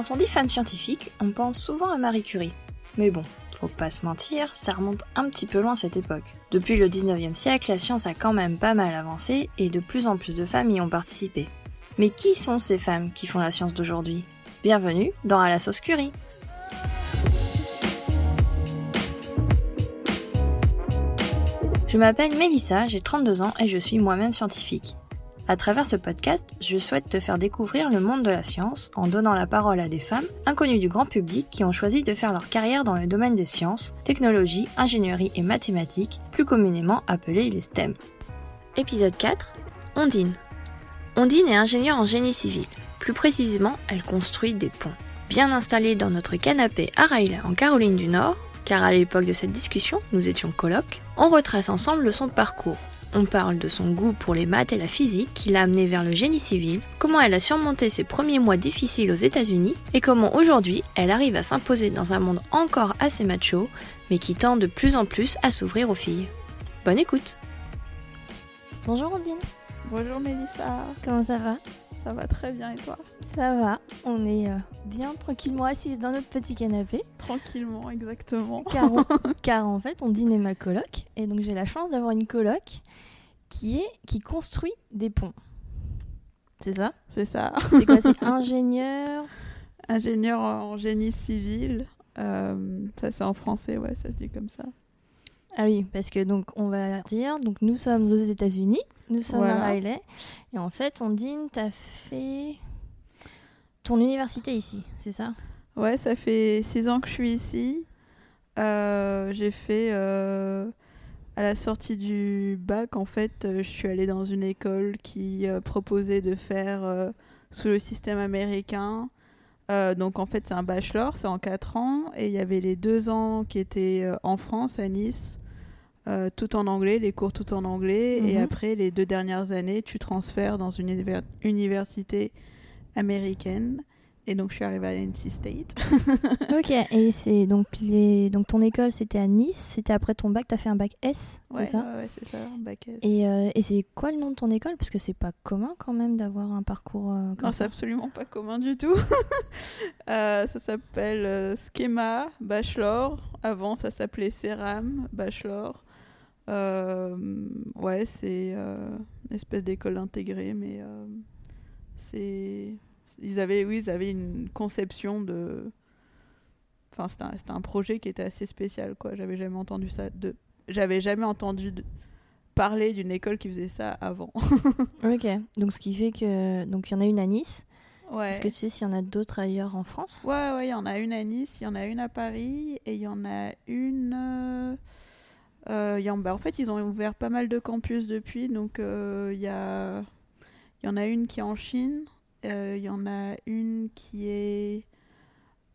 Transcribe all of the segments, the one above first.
Quand on dit femme scientifique, on pense souvent à Marie Curie. Mais bon, faut pas se mentir, ça remonte un petit peu loin cette époque. Depuis le 19e siècle, la science a quand même pas mal avancé et de plus en plus de femmes y ont participé. Mais qui sont ces femmes qui font la science d'aujourd'hui? Bienvenue dans À la sauce Curie Je m'appelle Mélissa, j'ai 32 ans et je suis moi-même scientifique. À travers ce podcast, je souhaite te faire découvrir le monde de la science en donnant la parole à des femmes inconnues du grand public qui ont choisi de faire leur carrière dans le domaine des sciences, technologies, ingénierie et mathématiques, plus communément appelés les STEM. Épisode 4 Ondine. Ondine est ingénieure en génie civil. Plus précisément, elle construit des ponts. Bien installée dans notre canapé à Riley en Caroline du Nord, car à l'époque de cette discussion, nous étions colocs, on retrace ensemble son parcours, on parle de son goût pour les maths et la physique qui l'a amené vers le génie civil, comment elle a surmonté ses premiers mois difficiles aux États-Unis et comment aujourd'hui elle arrive à s'imposer dans un monde encore assez macho, mais qui tend de plus en plus à s'ouvrir aux filles. Bonne écoute Bonjour Ondine Bonjour Mélissa Comment ça va? Ça va très bien et toi? Ça va, on est euh, bien tranquillement assises dans notre petit canapé. Tranquillement, exactement. Car, car en fait, on dîne ma coloc, et donc j'ai la chance d'avoir une coloc qui, est, qui construit des ponts. C'est ça? C'est ça. C'est quoi? C'est ingénieur? Ingénieur en génie civil. Euh, ça, c'est en français, ouais, ça se dit comme ça. Ah oui, parce que donc on va dire, donc nous sommes aux États-Unis, nous sommes à Riley, et en fait, on dîne, t'as fait ton université ici, c'est ça? Ouais, ça fait six ans que je suis ici. Euh, j'ai fait euh, à la sortie du bac, en fait, euh, je suis allée dans une école qui euh, proposait de faire sous le système américain. donc en fait, c'est un bachelor, c'est en 4 ans. Et il y avait les deux ans qui étaient en France, à Nice, tout en anglais, les cours tout en anglais. Et après, les deux dernières années, tu transfères dans une univers université américaine. Et donc, je suis arrivée à NC State. ok, et c'est donc, les... donc ton école, c'était à Nice. C'était après ton bac, tu as fait un bac S, ouais, c'est ça Ouais, ouais c'est ça, un bac S. Et, euh, et c'est quoi le nom de ton école? Parce que c'est pas commun quand même d'avoir un parcours euh, comme non, c'est absolument pas commun du tout. euh, ça s'appelle euh, Schema Bachelor. Avant, ça s'appelait Ceram Bachelor. Ouais, c'est une espèce d'école intégrée, mais c'est ils avaient, oui, ils avaient une conception de. Enfin, c'était un, un, projet qui était assez spécial, quoi. J'avais jamais entendu ça. De... J'avais jamais entendu de... parler d'une école qui faisait ça avant. ok. Donc, ce qui fait que. Donc, il y en a une à Nice. Ouais. Est-ce que tu sais s'il y en a d'autres ailleurs en France? Ouais, ouais, il y en a une à Nice, il y en a une à Paris, et il y en a une. Euh... Bah, en fait, ils ont ouvert pas mal de campus depuis. Donc, il euh, y a. Y en a une qui est en Chine. Il euh, y en a une qui est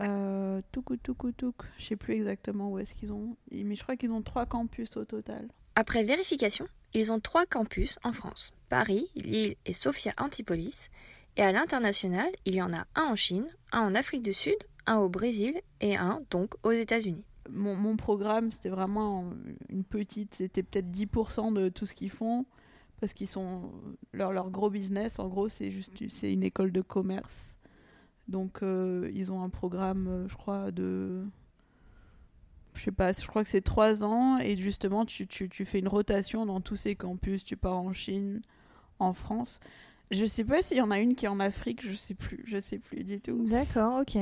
euh, Touk Touk Touk. Je sais plus exactement où est-ce qu'ils ont, mais je crois qu'ils ont trois campus au total. Après vérification, ils ont trois campus en France Paris, Lille et Sophia Antipolis. Et à l'international, il y en a un en Chine, un en Afrique du Sud, un au Brésil et un donc aux États-Unis. Mon, programme, c'était vraiment une petite, c'était peut-être 10% de tout ce qu'ils font parce qu'ils sont leur, leur gros business en gros c'est juste c'est une école de commerce. Donc euh, ils ont un programme je crois de je sais pas je crois que c'est trois ans et justement tu, tu, tu, fais une rotation dans tous ces campus tu pars en Chine en France je sais pas s'il y en a une qui est en Afrique je sais plus je sais plus du tout d'accord ok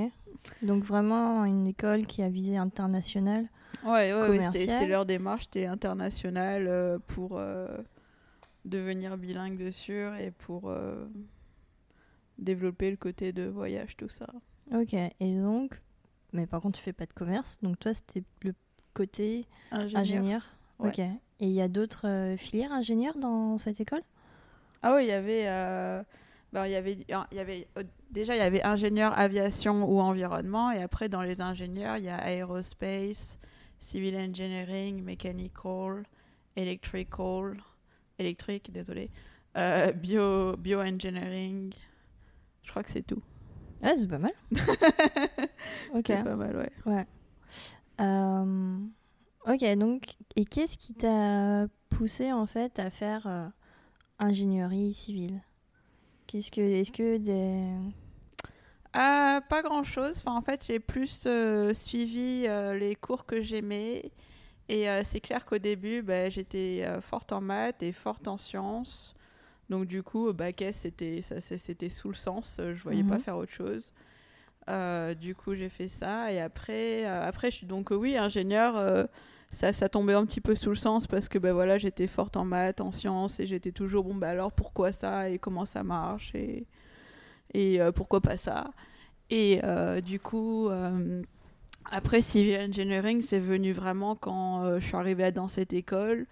donc vraiment une école qui a visé international ouais ouais, ouais c'était leur démarche c'était international euh, pour euh, devenir bilingue dessus et pour euh, développer le côté de voyage, tout ça. Ok, et donc, mais par contre, tu fais pas de commerce, donc toi, c'était le côté ingénieur. ingénieur. Ouais. Ok, et il y a d'autres filières ingénieurs dans cette école? Ah oui, il y avait. Euh, ben, il y avait, il y avait déjà il y avait ingénieur aviation ou environnement et après dans les ingénieurs il y a aerospace, civil engineering, mechanical, electrical, électrique, désolé, euh, bio, bioengineering. Je crois que c'est tout. Ah, c'est pas mal. ok. C'est pas mal, ouais. Ouais. Euh, ok, donc, et qu'est-ce qui t'a poussé en fait à faire euh, ingénierie civile Qu'est-ce que, est-ce que des ah, Pas grand-chose. Enfin, en fait, j'ai plus euh, suivi euh, les cours que j'aimais. Et euh, c'est clair qu'au début, bah, j'étais forte en maths et forte en sciences. Donc du coup, au bac S, c'était, ça, c'était sous le sens. Je voyais pas Mhm. faire autre chose. du coup, j'ai fait ça. Et après, après je suis donc, oui, ingénieur. Ça, ça tombait un petit peu sous le sens parce que ben voilà, j'étais forte en maths, en sciences et j'étais toujours bon bah alors pourquoi ça et comment ça marche et et euh, pourquoi pas ça. Et euh, du coup, euh, après Civil Engineering, c'est venu vraiment quand je suis arrivée dans cette école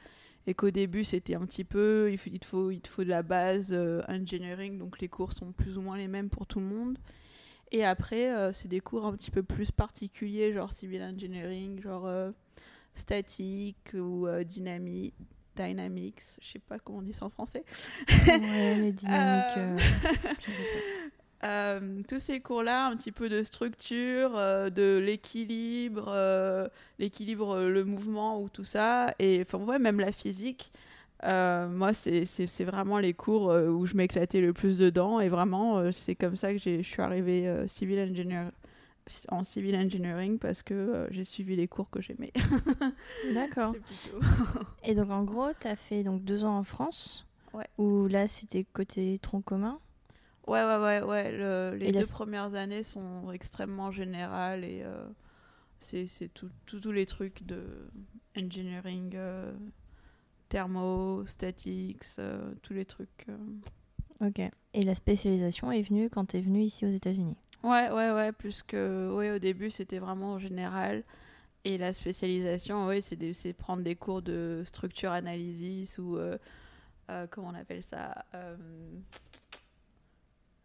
et qu'au début c'était un petit peu, il, faut, il, te, faut, il faut de la base engineering, donc les cours sont plus ou moins les mêmes pour tout le monde. Et après, c'est des cours un petit peu plus particuliers, genre civil engineering, genre statique ou euh, dynamique. Dynamics, je sais pas comment on dit ça en français. Ouais, les dynamiques. Euh, euh, tous ces cours-là, un petit peu de structure, euh, de l'équilibre, euh, l'équilibre, le mouvement ou tout ça, et enfin ouais, même la physique. Moi, c'est vraiment les cours où je m'éclatais le plus dedans, et vraiment, c'est comme ça que je suis arrivée civil engineer, en civil engineering parce que euh, j'ai suivi les cours que j'aimais. D'accord. Et donc en gros, tu as fait donc deux ans en France. Ouais. Où là, c'était côté tronc commun. Ouais, ouais, ouais, ouais. le- les Et la- deux premières années sont extrêmement générales et euh, c'est c'est tout- tout- tous les trucs de engineering, euh, thermo, statics, euh, tous les trucs. euh. Ok. Et la spécialisation est venue quand tu es venu ici aux États-Unis? Ouais, ouais, ouais. Plus que. Ouais, au début, c'était vraiment général. Et la spécialisation, ouais, c'est c'est prendre des cours de structure analysis ou. euh, euh, comment on appelle ça euh,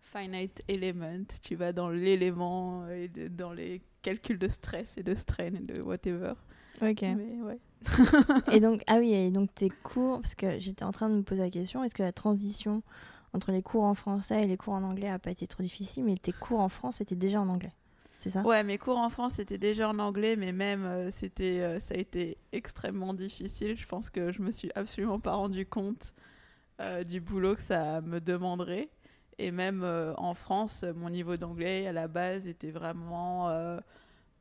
Finite element. Tu vas dans l'élément et de- dans les calculs de stress et de strain et de whatever. Ok. Mais ouais. et donc, ah oui, et donc tes cours, parce que j'étais en train de me poser la question, est-ce que la transition entre les cours en français et les cours en anglais a pas été trop difficile, mais tes cours en France étaient déjà en anglais C'est ça? Ouais, mes cours en France c'était déjà en anglais, mais même euh, euh, ça a été extrêmement difficile. Je pense que je me suis absolument pas rendu compte euh, du boulot que ça me demanderait. Et même en France, mon niveau d'anglais à la base était vraiment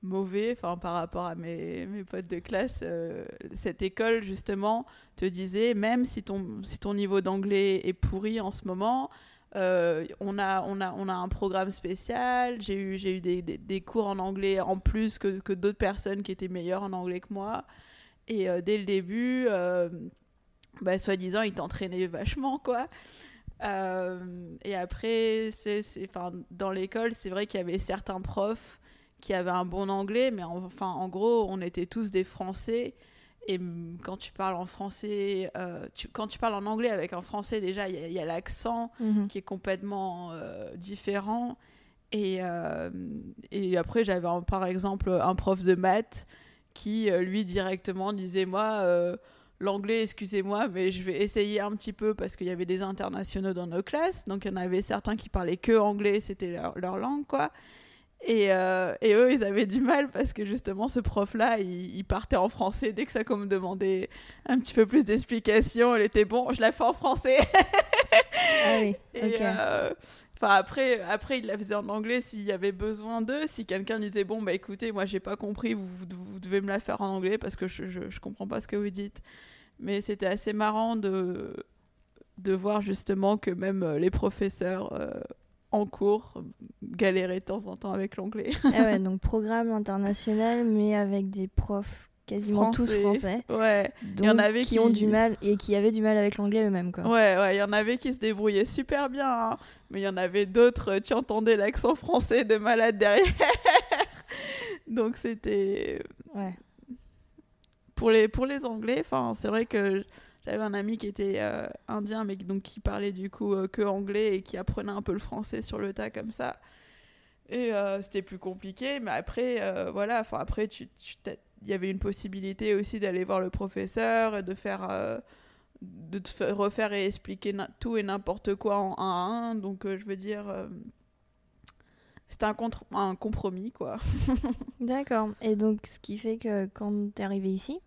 mauvais. Enfin, par rapport à mes, mes potes de classe, euh, cette école justement te disait même si ton si ton niveau d'anglais est pourri en ce moment. Euh, on, a, on, a, on a un programme spécial. J'ai eu, j'ai eu des, des, cours en anglais en plus que, que d'autres personnes qui étaient meilleures en anglais que moi. Et euh, dès le début, bah, soi-disant, ils t'entraînaient vachement, quoi. Et après, c'est, c'est, 'fin, dans l'école, c'est vrai qu'il y avait certains profs qui avaient un bon anglais, mais en- enfin, en gros, on était tous des Français. Et quand tu parles en français, euh, tu- quand tu parles en anglais avec un français, déjà, il y a- l'accent Mhm. qui est complètement euh, différent. Et, euh, et après, j'avais par exemple un prof de maths qui, lui, directement disait Moi, l'anglais, excusez-moi, mais je vais essayer un petit peu parce qu'il y avait des internationaux dans nos classes. Donc, il y en avait certains qui parlaient que anglais, c'était leur, leur langue, quoi. Et, euh, et eux, ils avaient du mal parce que justement, ce prof-là, il, il partait en français. Dès que ça comme me demandait un petit peu plus d'explications, elle était bon, je la fais en français. Ah oui, Et, ok. euh, après, après, il la faisait en anglais s'il y avait besoin d'eux. Si quelqu'un disait, bon, bah écoutez, moi j'ai pas compris, vous, devez me la faire en anglais parce que je, je, je comprends pas ce que vous dites. Mais c'était assez marrant de, de voir justement que même euh, les professeurs euh, en cours galéraient de temps en temps avec l'anglais. Ah ouais, donc programme international, mais avec des profs quasiment tous Français. Ouais, Donc, y en avait qui, qui- ont du mal et qui avaient du mal avec l'anglais eux-mêmes, quoi. ouais, ouais, il y en avait qui se débrouillaient super bien, hein. mais il y en avait d'autres, tu entendais l'accent français de malade derrière. Donc c'était Ouais. pour les pour les anglais enfin c'est vrai que j'avais un ami qui était euh, indien mais donc qui parlait du coup euh, que anglais et qui apprenait un peu le français sur le tas comme ça. Et euh, c'était plus compliqué mais après voilà enfin après tu tu il y avait une possibilité aussi d'aller voir le professeur et de faire de te fa- refaire et expliquer tout et n'importe quoi en un à un. Donc je veux dire c'était un, compromis quoi. D'accord. Et donc, ce qui fait que quand t'es arrivé ici,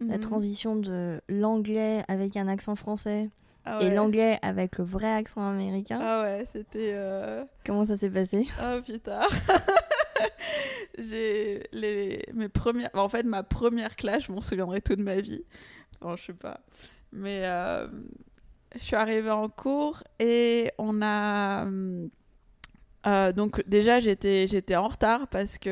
la Mhm. transition de l'anglais avec un accent français Ah et l'anglais avec le vrai accent américain. Ah ouais, c'était. euh, Comment ça s'est passé? Oh putain. J'ai les mes premières en fait ma première classe, je m'en souviendrai toute ma vie. Enfin, je sais pas. Mais euh, je suis arrivée en cours et on a euh, donc déjà j'étais j'étais en retard parce que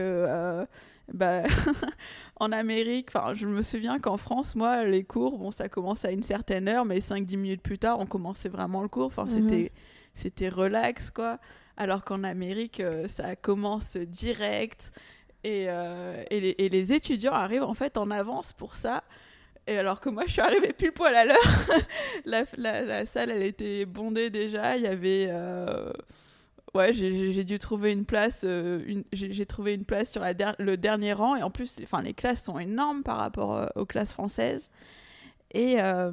bah, en Amérique, enfin je me souviens qu'en France, moi les cours, bon ça commence à une certaine heure, mais 5-10 minutes plus tard, on commençait vraiment le cours. Enfin Mhm. c'était c'était relax quoi. Alors qu'en Amérique, euh, ça commence direct et, euh, et, les, et les étudiants arrivent en fait en avance pour ça. Et alors que moi, je suis arrivée pile poil à l'heure. la, la, la salle, elle était bondée déjà. Il y avait. euh, Ouais, j'ai- dû trouver une place. euh, J'ai trouvé une place sur le dernier rang. Et en plus, enfin, les classes sont énormes par rapport euh, aux classes françaises. Et. euh,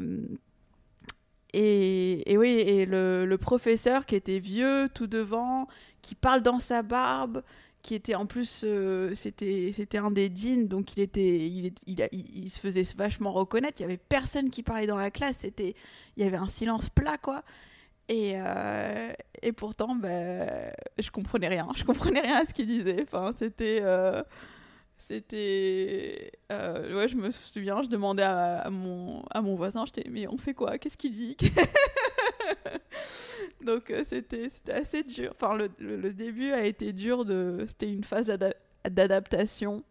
et, oui, le, professeur qui était vieux, tout devant, qui parle dans sa barbe, qui était en plus, c'était c'était un des deans, donc il était, il- il se faisait vachement reconnaître. Il y avait personne qui parlait dans la classe. C'était, il y avait un silence plat, quoi. Et, euh, et pourtant, ben, je comprenais rien. Je comprenais rien à ce qu'il disait. Enfin, c'était. euh, c'était. euh, ouais, je me souviens, je demandais à, mon, à mon voisin, j'étais, mais on fait quoi? Qu'est-ce qu'il dit? Donc, c'était assez dur. Enfin, le, le- le début a été dur. de C'était une phase d'ada- d'adaptation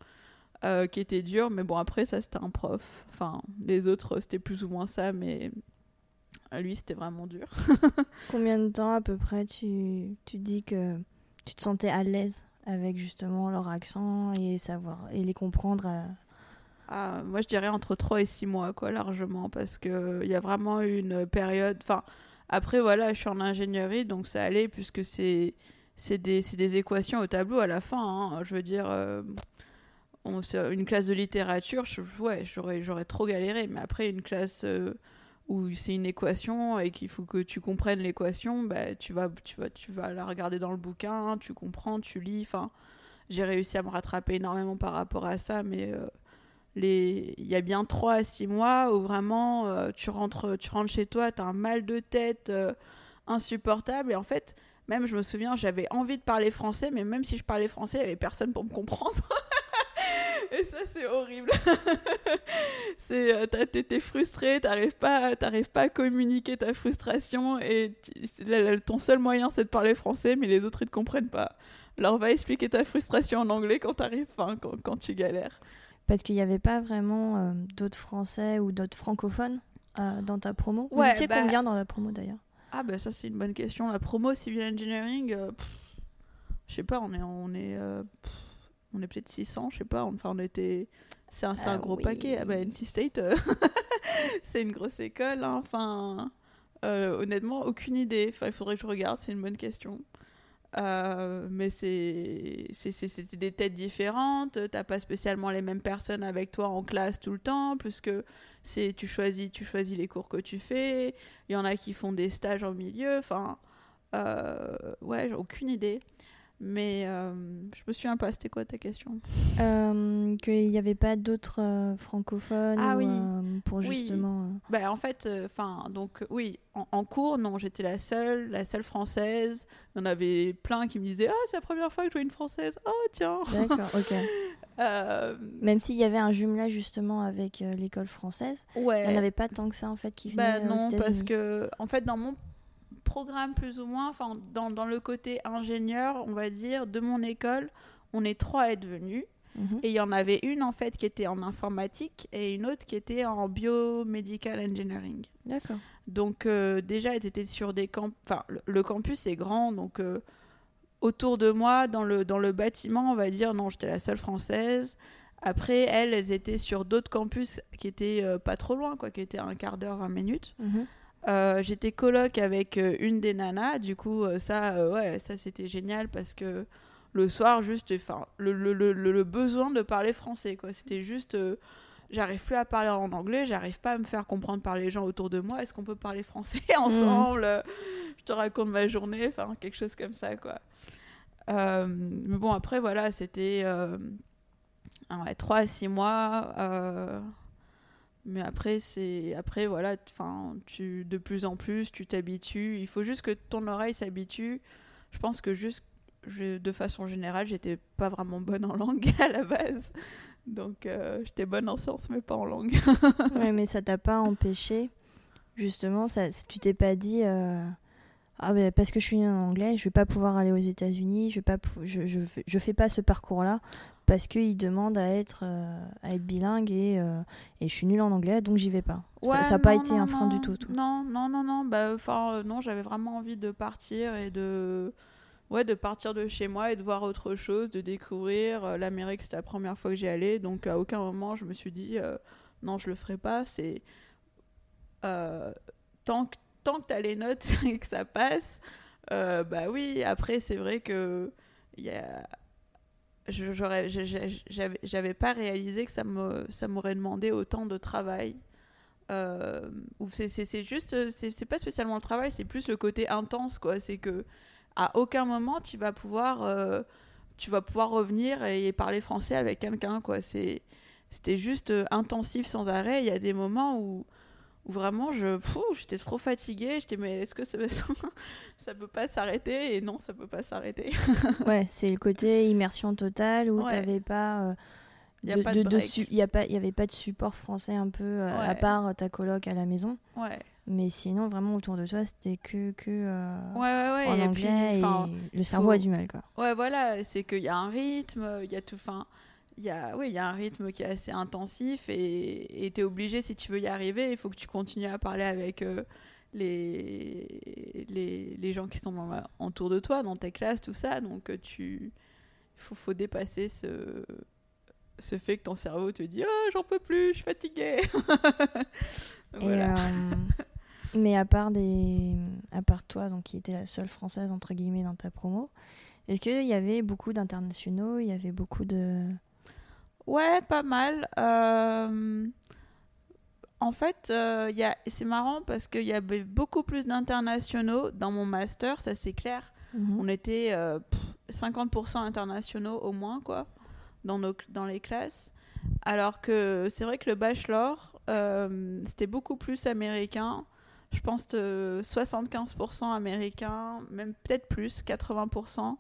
qui était dure. Mais bon, après, ça, c'était un prof. Enfin, les autres, c'était plus ou moins ça, mais lui, c'était vraiment dur. Combien de temps à peu près tu, tu dis que tu te sentais à l'aise avec justement leur accent et savoir et les comprendre à- Ah, moi, je dirais entre 3 et 6 mois, quoi, largement, parce qu'il y a vraiment une période. Enfin, après, voilà, je suis en ingénierie, donc ça allait, puisque c'est c'est des, c'est des équations au tableau à la fin. hein. Je veux dire, euh, on, une classe de littérature, je, ouais, j'aurais, j'aurais trop galéré, mais après, une classe euh, où c'est une équation et qu'il faut que tu comprennes l'équation, bah, tu, vas, tu, vas, tu vas la regarder dans le bouquin, tu comprends, tu lis. Enfin, j'ai réussi à me rattraper énormément par rapport à ça, mais. euh, il y a bien 3 à 6 mois où vraiment euh, tu rentres tu rentres chez toi tu as un mal de tête euh, insupportable et en fait même je me souviens j'avais envie de parler français mais même si je parlais français il y avait personne pour me comprendre et ça c'est horrible c'est euh, t'es frustré t'arrives pas t'arrives pas à communiquer ta frustration et ton seul moyen c'est de parler français mais les autres ils te comprennent pas alors va expliquer ta frustration en anglais quand t'arrives enfin, quand, quand tu galères parce qu'il n'y avait pas vraiment euh, d'autres français ou d'autres francophones euh, dans ta promo? Vous Ouais, étiez bah- combien dans la promo d'ailleurs? Ah bah ça c'est une bonne question. La promo civil engineering, euh, je sais pas, on est on est euh, pff, on est peut-être 600, je sais pas. Enfin on était, c'est un, Ah gros oui. paquet. Ah bah NC State, euh, c'est une grosse école. hein. Enfin euh, honnêtement aucune idée. Enfin il faudrait que je regarde. C'est une bonne question. Euh, mais c'était des têtes différentes. T'as pas spécialement les mêmes personnes avec toi en classe tout le temps, puisque c'est tu choisis tu choisis les cours que tu fais. Il y en a qui font des stages en milieu. Enfin, euh, ouais, j'ai aucune idée. Mais euh, je me souviens pas, c'était quoi ta question? Euh, Qu'il n'y avait pas d'autres euh, francophones Ah ou, oui. euh, pour justement. bah, En fait, enfin, donc oui, en, en cours, non, j'étais la seule, la seule française. Il y en avait plein qui me disaient Ah, c'est la première fois que je vois une française. Oh, tiens D'accord, ok. Même s'il y avait un jumelage justement avec l'école française, Ouais. il n'y en avait pas tant que ça en fait qui venaient Bah aux non, parce que en fait dans mon programme plus ou moins, enfin dans, dans le côté ingénieur, on va dire, de mon école, on est trois à être venus. Mhm. Et il y en avait une en fait qui était en informatique et une autre qui était en biomedical engineering. D'accord. Donc euh, déjà elles étaient sur des camps, enfin le, le campus est grand donc euh, autour de moi dans le dans le bâtiment on va dire non j'étais la seule française. Après elles elles étaient sur d'autres campus qui étaient euh, pas trop loin quoi, qui étaient un quart d'heure 20 minutes. Mhm. Euh, j'étais coloc avec euh, une des nanas, du coup euh, ça euh, ouais ça c'était génial parce que le soir juste enfin le, le, le, le- besoin de parler français quoi, c'était juste euh, j'arrive plus à parler en anglais, j'arrive pas à me faire comprendre par les gens autour de moi, est-ce qu'on peut parler français ensemble? Euh, Je te raconte ma journée, enfin quelque chose comme ça quoi. Mais bon après voilà, c'était ouais, 3 à 6 mois Mais après, c'est après voilà, enfin, tu de plus en plus, tu t'habitues. Il faut juste que ton oreille s'habitue. Je pense que juste, je, de façon générale, j'étais pas vraiment bonne en langue à la base. Donc, euh, j'étais bonne en sciences, mais pas en langue. ouais, mais ça t'a pas empêché, justement, ça, tu t'es pas dit, euh, ah ben parce que je suis en anglais, je vais pas pouvoir aller aux États-Unis, je vais pas, je, je, je, fais pas ce parcours-là parce qu'il demande à être, euh, à être bilingue et, et je suis nulle en anglais, donc j'y vais pas. ça n'a pas été un frein du tout, tout. Non, non, non, non, bah, enfin, non, j'avais vraiment envie de partir et de ouais, de partir de chez moi et de voir autre chose, de découvrir. Euh, L'Amérique, c'était la première fois que j'y allais, donc à aucun moment je me suis dit euh, non, je le ferai pas. C'est euh, tant que tant que t'as les notes et que ça passe, bah oui. Après, c'est vrai que y a j'avais pas réalisé que ça me ça m'aurait demandé autant de travail. Euh, c'est juste c'est pas spécialement le travail c'est plus le côté intense quoi. C'est que à aucun moment tu vas pouvoir euh, tu vas pouvoir revenir et parler français avec quelqu'un quoi. C'est c'était juste euh, intensif sans arrêt. Il y a des moments où, où vraiment je j'étais trop fatiguée j'étais mais est-ce que ça, ça peut pas s'arrêter? Et non ça peut pas s'arrêter ouais c'est le côté immersion totale où tu t'avais pas euh, il n'y avait pas de support français un peu à part ta coloc à la maison. Ouais. Mais sinon, vraiment autour de toi, c'était que, que euh, ouais, ouais, en anglais et, le cerveau a du mal. Quoi. Ouais, voilà, c'est qu'il y a un rythme, il y a tout. Fin, il y a, oui, il y a un rythme qui est assez intensif et tu es obligé, si tu veux y arriver, il faut que tu continues à parler avec euh, les, les, les, gens qui sont dans autour de toi, dans tes classes, tout ça. Donc, euh, tu il faut, faut dépasser ce, ce fait que ton cerveau te dit Oh, j'en peux plus, je suis fatiguée. voilà. Mais à part, des... à part toi, donc, qui était la seule française, entre guillemets, dans ta promo, est-ce qu'il y avait beaucoup d'internationaux Il y avait beaucoup de... Ouais, pas mal. Euh, en fait, euh, a... c'est marrant parce qu'il y avait beaucoup plus d'internationaux dans mon master, ça c'est clair. Mhm. On était 50% euh, internationaux au moins, quoi, dans, nos... dans les classes. Alors que c'est vrai que le bachelor, c'était beaucoup plus américain je pense, 75% américains, même peut-être plus, 80%,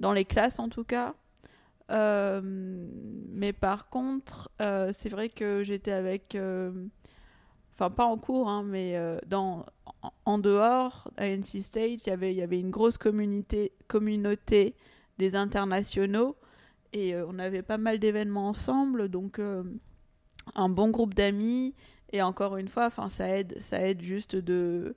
dans les classes en tout cas. Euh, mais par contre, euh, c'est vrai que j'étais avec, euh, enfin pas en cours, hein, mais dans, en, dehors, à NC State, y il y avait une grosse communauté, communauté des internationaux et on avait pas mal d'événements ensemble, donc un bon groupe d'amis et encore une fois, ça aide, ça aide juste de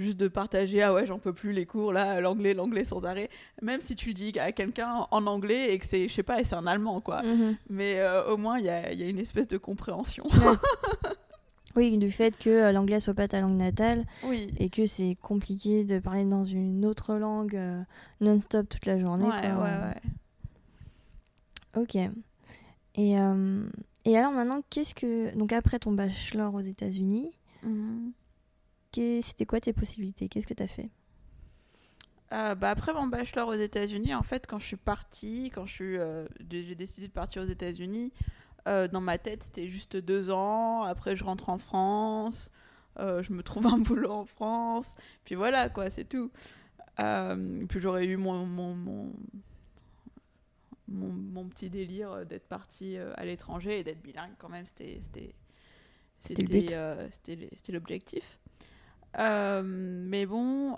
juste de partager ah ouais j'en peux plus les cours là l'anglais l'anglais sans arrêt même si tu dis à quelqu'un en anglais et que c'est je sais pas et c'est en allemand quoi mhm. mais euh, au moins il y a, y a, une espèce de compréhension oui du fait que euh, l'anglais soit pas ta langue natale oui. et que c'est compliqué de parler dans une autre langue euh, non-stop toute la journée ouais ouais ouais ok et et alors maintenant, qu'est-ce que. Donc après ton bachelor aux États-Unis, mhm. C'était quoi tes possibilités? Qu'est-ce que tu as fait? Euh, bah après mon bachelor aux États-Unis, en fait, quand je suis partie, quand je suis, euh, j'ai décidé de partir aux États-Unis, euh, dans ma tête, c'était juste deux ans. Après, je rentre en France, je me trouve un boulot en France, puis voilà, quoi, c'est tout. puis j'aurais eu mon, mon mon, petit délire d'être parti euh, à l'étranger et d'être bilingue quand même, c'était c'était c'était l'objectif. Mais bon,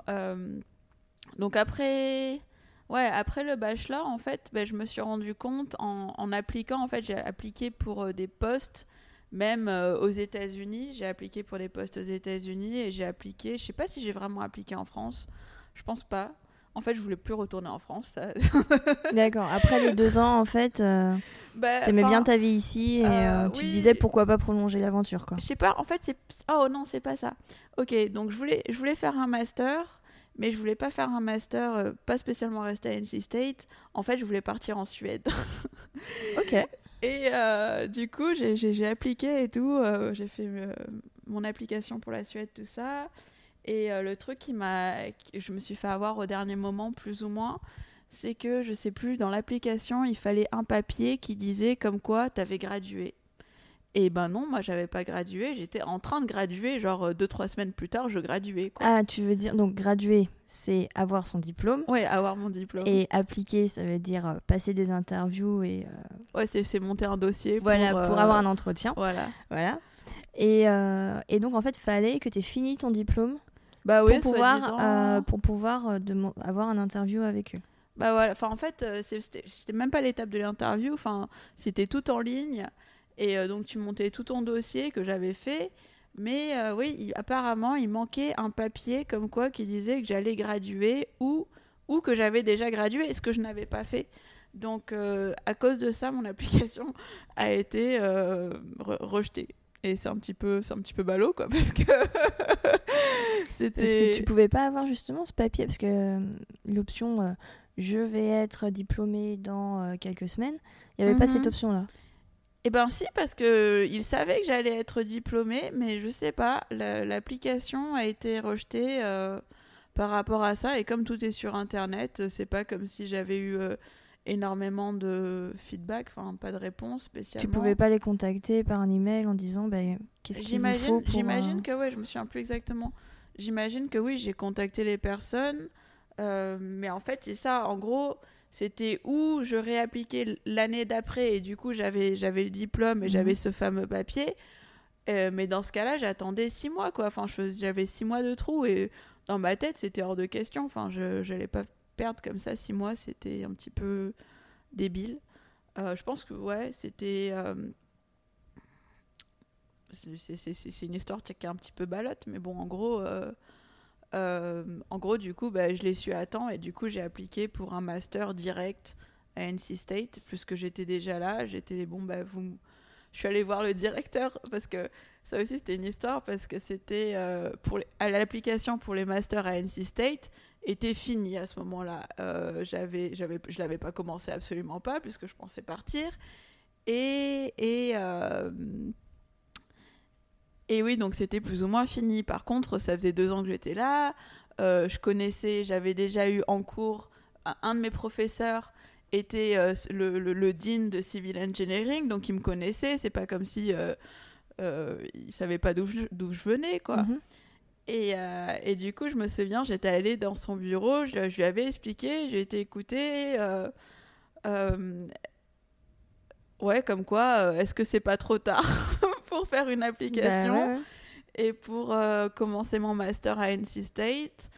donc après, ouais, après le bachelor, en fait, ben, je me suis rendu compte en, appliquant, en fait, j'ai appliqué pour des postes, même aux États-Unis. J'ai appliqué pour des postes aux États-Unis et j'ai appliqué, je sais pas si j'ai vraiment appliqué en France, je pense pas. En fait, je voulais plus retourner en France. D'accord. Après les deux ans, en fait, euh, bah, t'aimais bien ta vie ici et euh, euh, tu disais pourquoi pas prolonger l'aventure, quoi. Je sais pas. En fait, c'est oh non, c'est pas ça. Ok, donc je voulais, je voulais faire un master, mais je voulais pas faire un master, pas spécialement rester à NC State. En fait, je voulais partir en Suède. ok. Et du coup, j'ai appliqué et tout. j'ai fait mon application pour la Suède, tout ça. Et euh, le truc qui m'a, je me suis fait avoir au dernier moment, plus ou moins, c'est que je sais plus, dans l'application, il fallait un papier qui disait comme quoi tu avais gradué. Et ben non, moi j'avais pas gradué, j'étais en train de graduer, genre 2-3 semaines plus tard, je graduais. Quoi. Ah, tu veux dire, donc graduer, c'est avoir son diplôme. Ouais, avoir mon diplôme. Et appliquer, ça veut dire euh, passer des interviews et. euh, Ouais, c'est monter un dossier voilà, pour, pour euh, avoir un entretien. Voilà. Voilà. Et, euh, et donc, en fait, fallait que tu aies fini ton diplôme Bah oui, pour, pouvoir, euh, pour pouvoir euh, avoir un interview avec eux. Bah voilà, enfin en fait, euh, c'était même pas l'étape de l'interview, enfin c'était tout en ligne et euh, donc tu montais tout ton dossier que j'avais fait, mais euh, oui, il- apparemment il manquait un papier comme quoi qui disait que j'allais graduer ou ou que j'avais déjà gradué, ce que je n'avais pas fait. Donc à cause de ça, mon application a été re- rejetée. Et c'est un petit peu, c'est un petit peu ballot quoi, parce que Parce c'était. que tu pouvais pas avoir justement ce papier, parce que euh, l'option euh, je vais être diplômé dans euh, quelques semaines, il n'y avait pas Mhm. cette option-là. Eh ben si, parce que il savait que j'allais être diplômée, mais je sais pas, la- l'application a été rejetée euh, par rapport à ça. Et comme tout est sur Internet, c'est pas comme si j'avais eu énormément de feedback, enfin pas de réponse Tu spécialement. pouvais pas les contacter par un email en disant bah, qu'est-ce qu'il vous faut pour... j'imagine euh, que ouais, je me souviens plus exactement. J'imagine que oui, j'ai contacté les personnes, euh, mais en fait c'est ça. En gros, c'était où je réappliquais l'année d'après et du coup j'avais j'avais le diplôme et Mhm. j'avais ce fameux papier. Euh, mais dans ce cas-là, j'attendais six mois quoi. Enfin, j'avais six mois de trou et dans ma tête c'était hors de question. Enfin, je j'allais pas perdre comme ça six mois. C'était un petit peu débile. Euh, je pense que ouais, c'était euh, c'est- une histoire qui est un petit peu balotte, mais bon, en gros, euh, en gros, du coup, bah, je l'ai su à temps et du coup, j'ai appliqué pour un master direct à NC State, puisque j'étais déjà là. J'étais bon, bah, vous, je suis allée voir le directeur parce que ça aussi, c'était une histoire parce que c'était pour à l'application pour les masters à NC State était finie à ce moment-là. Euh, j'avais, j'avais, je l'avais pas commencé absolument pas puisque je pensais partir. Et, et euh, et oui, donc c'était plus ou moins fini. Par contre, ça faisait deux ans que j'étais là. Euh, je connaissais, j'avais déjà eu en cours un de mes professeurs était euh, le, le, dean de civil engineering, donc il me connaissait. C'est pas comme si il savait pas d'où je, d'où je venais, quoi. mhm. Et, euh, et du coup, je me souviens, j'étais allée dans son bureau, je, je lui avais expliqué, j'ai été écoutée. euh, euh, ouais, comme quoi, est-ce que c'est pas trop tard pour faire une application Bah ouais, et pour commencer mon master à NC State.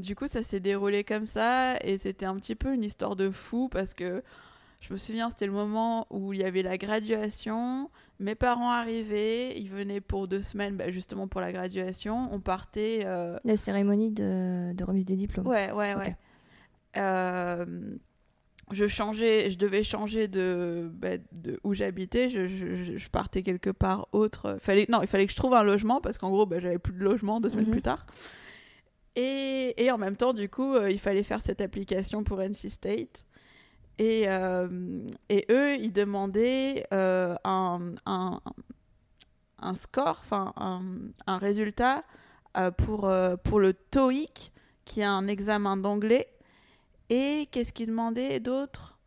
Du coup, ça s'est déroulé comme ça et c'était un petit peu une histoire de fou parce que je me souviens, c'était le moment où il y avait la graduation. Mes parents arrivaient, ils venaient pour deux semaines, bah, justement pour la graduation. On partait. euh, La cérémonie de, de remise des diplômes. Ouais, ouais, Ok. ouais. Euh, je changeais, je devais changer de, bah, de où j'habitais. Je, je- je- je partais quelque part autre. Fallait, non, il fallait que je trouve un logement parce qu'en gros, bah, j'avais plus de logement deux semaines Mhm. plus tard. Et, et en même temps, du coup, euh, il fallait faire cette application pour NC State. Et, euh, et eux, ils demandaient euh, un, score, enfin un, résultat euh, pour, pour le TOEIC, qui est un examen d'anglais. Et qu'est-ce qu'ils demandaient d'autre?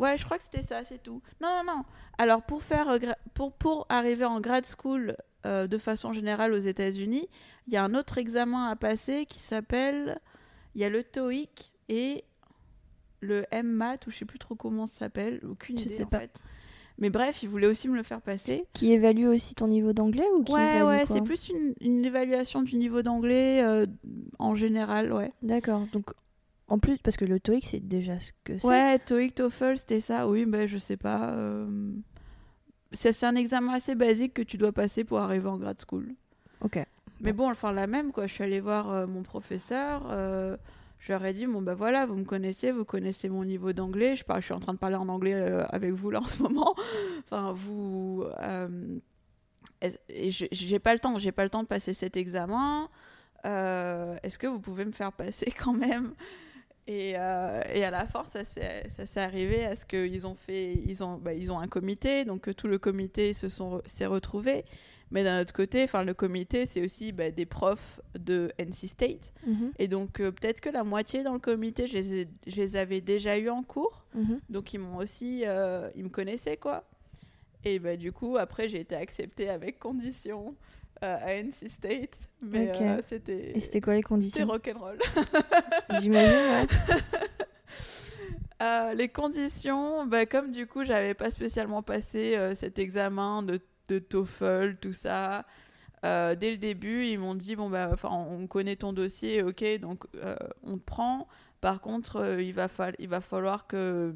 Ouais, je crois que c'était ça, c'est tout. Non, non, non. Alors, pour, faire, pour, pour arriver en grad school de façon générale aux États-Unis, il y a un autre examen à passer qui s'appelle. Il y a le TOEIC et le MMAT, ou je sais plus trop comment ça s'appelle, aucune Je idée sais en pas. fait. Mais bref, ils voulaient aussi me le faire passer. Qui évalue aussi ton niveau d'anglais ou qui Ouais, évalue ouais, c'est plus une, une évaluation du niveau d'anglais euh, en général, ouais. D'accord. Donc, en plus, parce que le TOEIC, c'est déjà ce que c'est. Ouais, TOEIC, TOEFL, c'était ça. Oui, ben je sais pas. euh, C'est c'est un examen assez basique que tu dois passer pour arriver en grad school. Ok. Mais bon, enfin la même quoi. Je suis allée voir euh, mon professeur. Je leur ai dit bon bah voilà, vous me connaissez, vous connaissez mon niveau d'anglais. Je suis en train de parler en anglais euh, avec vous là en ce moment. enfin vous. euh, j'ai pas le temps, j'ai pas le temps de passer cet examen. Euh, Est-ce que vous pouvez me faire passer quand même? Et, et à la fin, ça s'est arrivé à ce qu'ils ont fait, ils ont, bah, ils ont un comité, donc tout le comité se sont s'est retrouvé. Mais d'un autre côté, enfin le comité, c'est aussi bah, des profs de NC State, Mhm, et donc euh, peut-être que la moitié dans le comité, je les, ai- je les avais déjà eu en cours, mhm. donc ils m'ont aussi, euh, ils me connaissaient quoi. Et bah, du coup, après, j'ai été acceptée avec condition euh, à NC State. Mais c'était. Et c'était quoi les C'était conditions rock'n'roll. J'imagine, ouais. Euh, les conditions, bah, comme du coup, j'avais pas spécialement passé euh, cet examen de, de TOEFL, tout ça. euh, dès le début, ils m'ont dit bon bah, on connaît ton dossier, ok, donc euh, on te prend. Par contre, euh, il va il va falloir que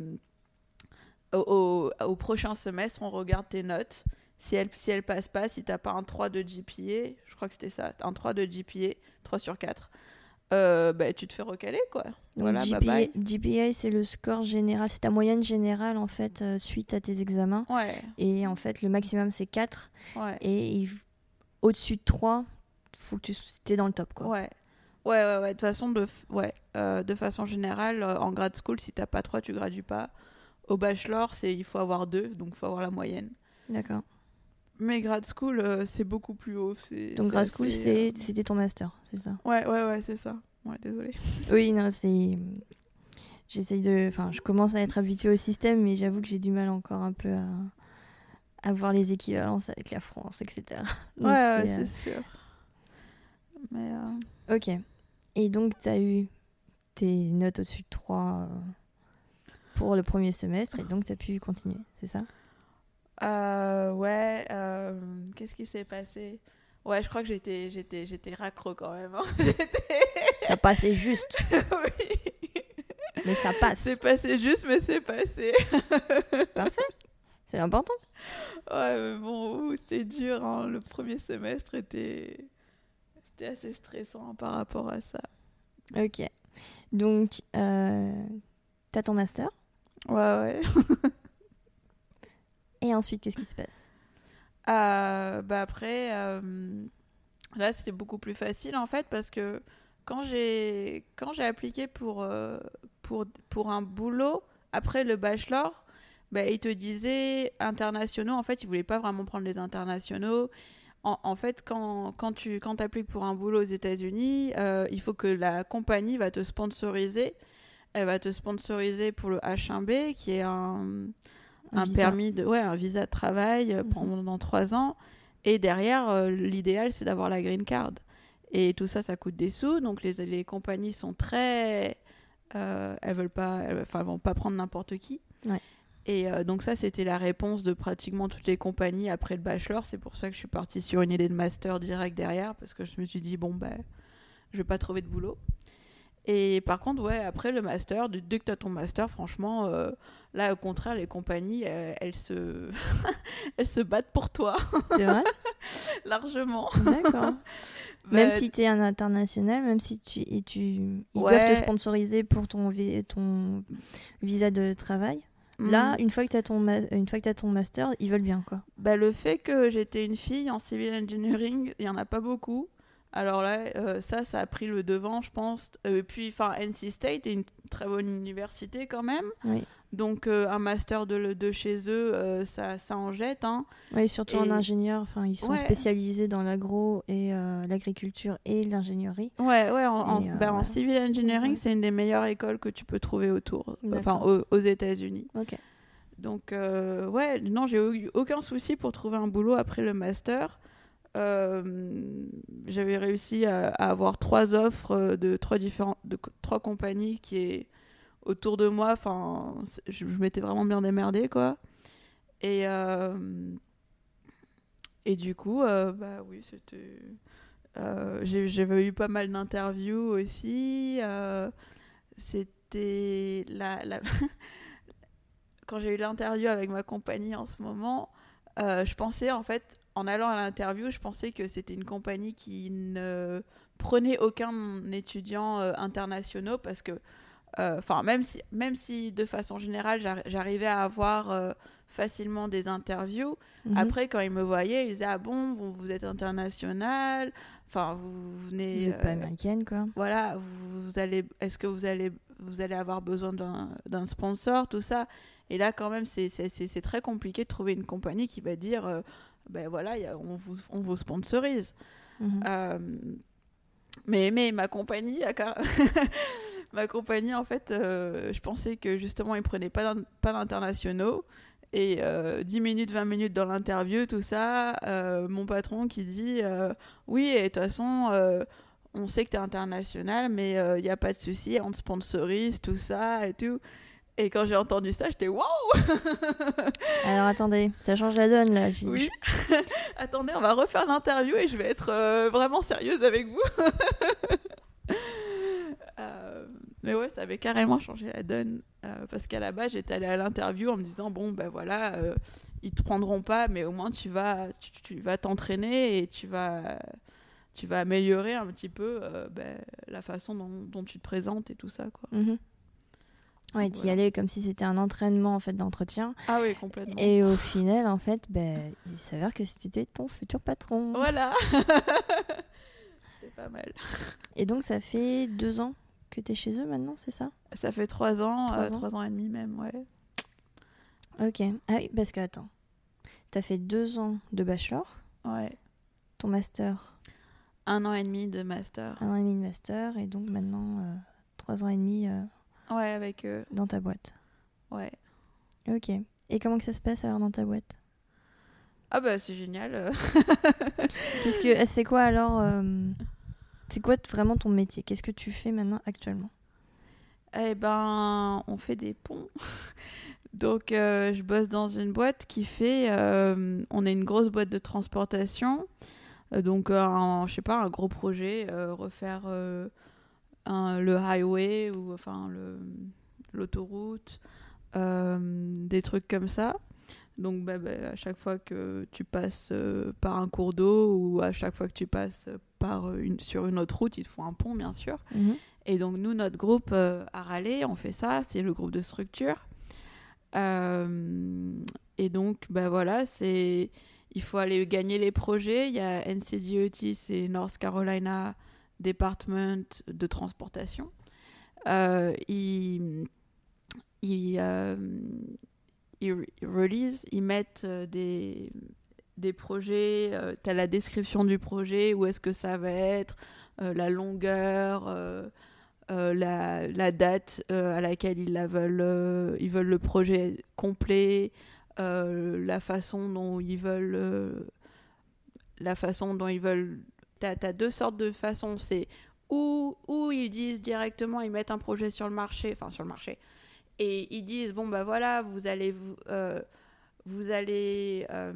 au, au- au prochain semestre, on regarde tes notes. Si elles si elle passent pas, si t'as pas un 3 de GPA, je crois que c'était ça, un 3 de GPA, 3 sur 4, euh, bah, tu te fais recaler quoi. Voilà, GPA, bye. GPA, c'est le score général, c'est ta moyenne générale en fait euh, suite à tes examens. Ouais, Et en fait, le maximum c'est 4. ouais. Et au-dessus de 3, faut que tu es dans le top quoi. Ouais. Ouais, ouais, ouais. De façon, de, ouais. euh, de façon générale, euh, en grad school, si t'as pas 3, tu gradues pas. Au bachelor, c'est il faut avoir 2, donc il faut avoir la moyenne. D'accord. Mais grad school, euh, c'est beaucoup plus haut. Donc grad school, assez, euh, c'était ton master, c'est ça? Ouais, ouais, ouais, c'est ça. Ouais, désolé. Oui, non, c'est. J'essaye de. Enfin, je commence à être habituée au système, mais j'avoue que j'ai du mal encore un peu à... à voir les équivalences avec la France, etc. Donc, ouais, ouais, c'est, c'est sûr. Mais euh, euh, Ok. Et donc, tu as eu tes notes au-dessus de 3 pour le premier semestre, et donc tu as pu continuer, c'est ça? Euh, ouais, euh, qu'est-ce qui s'est passé? Ouais, je crois que j'étais, j'étais, j'étais raccro quand même. hein. Ça passait juste, oui. mais ça passe. C'est passé juste, mais c'est passé. C'est important. Ouais, mais bon, c'était dur. hein. Le premier semestre était, c'était assez stressant par rapport à ça. Ok. Donc, euh, tu as ton master, Ouais, ouais. Et ensuite, qu'est-ce qui se passe? Euh, bah après, euh, là, c'était beaucoup plus facile en fait parce que quand j'ai appliqué pour, euh, pour, pour un boulot après le bachelor, bah, ils te disaient internationaux. En fait, ils voulaient pas vraiment prendre les internationaux. En, fait, quand, quand tu quand appliques pour un boulot aux États-Unis, il faut que la compagnie va te sponsoriser. Elle va te sponsoriser pour le H1B, qui est un, un, visa. permis de ouais un visa de travail euh, Mhm. pendant trois ans et derrière euh, l'idéal c'est d'avoir la green card et tout ça ça coûte des sous donc les, les compagnies sont très euh, elles veulent pas elles, enfin elles vont pas prendre n'importe qui Ouais. et euh, donc ça c'était la réponse de pratiquement toutes les compagnies après le bachelor c'est pour ça que je suis partie sur une idée de master direct derrière parce que je me suis dit bon ben je vais pas trouver de boulot et par contre, ouais, après le master, dès dès que tu as ton master, franchement, euh, là, au contraire, les compagnies, euh, elles, se... elles se battent pour toi, C'est vrai? Largement. D'accord. Même Bah, si tu es un international, même si tu, et tu ils Ouais. doivent te sponsoriser pour ton, vi- ton visa de travail. Là, une fois que tu as ton une fois que ton master, ils veulent bien quoi. bah, le fait que j'étais une fille en civil engineering, il y en a pas beaucoup. Alors là, euh, ça, ça a pris le devant, je pense. Euh, Et puis, enfin, NC State est une très bonne université quand même. Oui. Donc, euh, un master de, de chez eux, euh, ça, ça en jette. Hein. Oui, surtout en ingénieur, enfin ils sont Ouais. spécialisés dans l'agro et euh, l'agriculture et l'ingénierie. Ouais, ouais, en, en- Et, euh, en ouais. civil engineering, Ouais. c'est une des meilleures écoles que tu peux trouver autour, enfin aux, aux États-Unis. OK. Donc, euh, ouais, non, j'ai eu aucun souci pour trouver un boulot après le master. Euh, J'avais réussi à, avoir trois offres euh, de trois différentes, de trois compagnies qui est autour de moi. Enfin, je, m'étais vraiment bien démerdée, quoi. Et euh, et du coup, bah oui, c'était. J'avais eu pas mal d'interviews aussi. C'était la, quand j'ai eu l'interview avec ma compagnie en ce moment, je pensais en fait, en allant à l'interview, je pensais que c'était une compagnie qui ne prenait aucun étudiant euh, international parce que, euh, enfin, même si, même si de façon générale, j'ar- j'arrivais à avoir euh, facilement des interviews, Mhm. après, quand ils me voyaient, ils disaient Ah bon, vous, vous êtes international, enfin, vous venez. vous êtes pas euh, américaine quoi. voilà, vous allez, est-ce que vous allez, vous allez avoir besoin d'un sponsor, tout ça. Et là, quand même, c'est- très compliqué de trouver une compagnie qui va dire, ben voilà, y a- on, vous, on vous sponsorise. Mhm. Euh, mais, mais ma compagnie, car- ma compagnie, en fait, euh, je pensais que justement, ils prenaient pas d'in- pas d'internationaux. Et euh, 10 minutes, 20 minutes dans l'interview, tout ça, euh, mon patron qui dit Oui, et de toute façon, on sait que tu es international, mais il n'y a pas de souci, on te sponsorise, tout ça et tout. Et quand j'ai entendu ça, j'étais Waouh Alors attendez, ça change la donne là. J'ai- Oui. Attendez, on va refaire l'interview et je vais être euh, vraiment sérieuse avec vous. Euh, mais ouais, ça avait carrément changé la donne. euh, parce qu'à la base, j'étais allée à l'interview en me disant bon, ben voilà, ils te prendront pas, mais au moins tu vas, tu, tu vas t'entraîner et tu vas, tu vas améliorer un petit peu ben, la façon dont, dont tu te présentes et tout ça, quoi. Mhm. Ouais, t'y Voilà. allais comme si c'était un entraînement en fait d'entretien. Ah oui, complètement. Et au final, en fait, ben, il s'avère que c'était ton futur patron. Voilà. C'était pas mal. Et donc, ça fait deux ans que t'es chez eux maintenant, c'est ça? Ça fait trois ans, Trois euh, ans. trois ans et demi même, ouais. Ok. Ah oui, parce que attends. T'as fait deux ans de bachelor, Ouais. ton master, Un an et demi de master. un an et demi de master, et donc maintenant euh, trois ans et demi euh, Ouais, avec eux. dans ta boîte. Ouais. Ok. Et comment que ça se passe alors dans ta boîte? Ah bah c'est génial. euh. Qu'est-ce que c'est quoi alors euh, C'est quoi vraiment ton métier? Qu'est-ce que tu fais maintenant actuellement? Eh ben, on fait des ponts. Donc, euh, je bosse dans une boîte qui fait. euh, on est une grosse boîte de transportation. Donc, un, je sais pas, un gros projet, refaire un- le highway ou enfin l'autoroute, euh, des trucs comme ça. Donc, bah, bah, à chaque fois que tu passes euh, par un cours d'eau ou à chaque fois que tu passes par une, sur une autre route, il te faut un pont, bien sûr. Et donc, nous, notre groupe euh, à Raleigh, on fait ça, c'est le groupe de structure. Et donc, ben voilà, c'est. Il faut aller gagner les projets. Il y a NCDOT, c'est North Carolina Department de Transportation. Euh, ils, ils, euh, ils ils release, ils mettent euh, des, des projets, tu as la description du projet, où est-ce que ça va être, euh, la longueur, euh, euh, la, la date euh, à laquelle ils, la veulent, euh, ils veulent le projet complet, euh, la façon dont ils veulent. euh, la façon dont ils veulent. Tu as, deux sortes de façons. C'est où, où ils disent directement, ils mettent un projet sur le marché, enfin sur le marché, et ils disent bon, bah voilà, vous allez vous. euh, vous allez euh,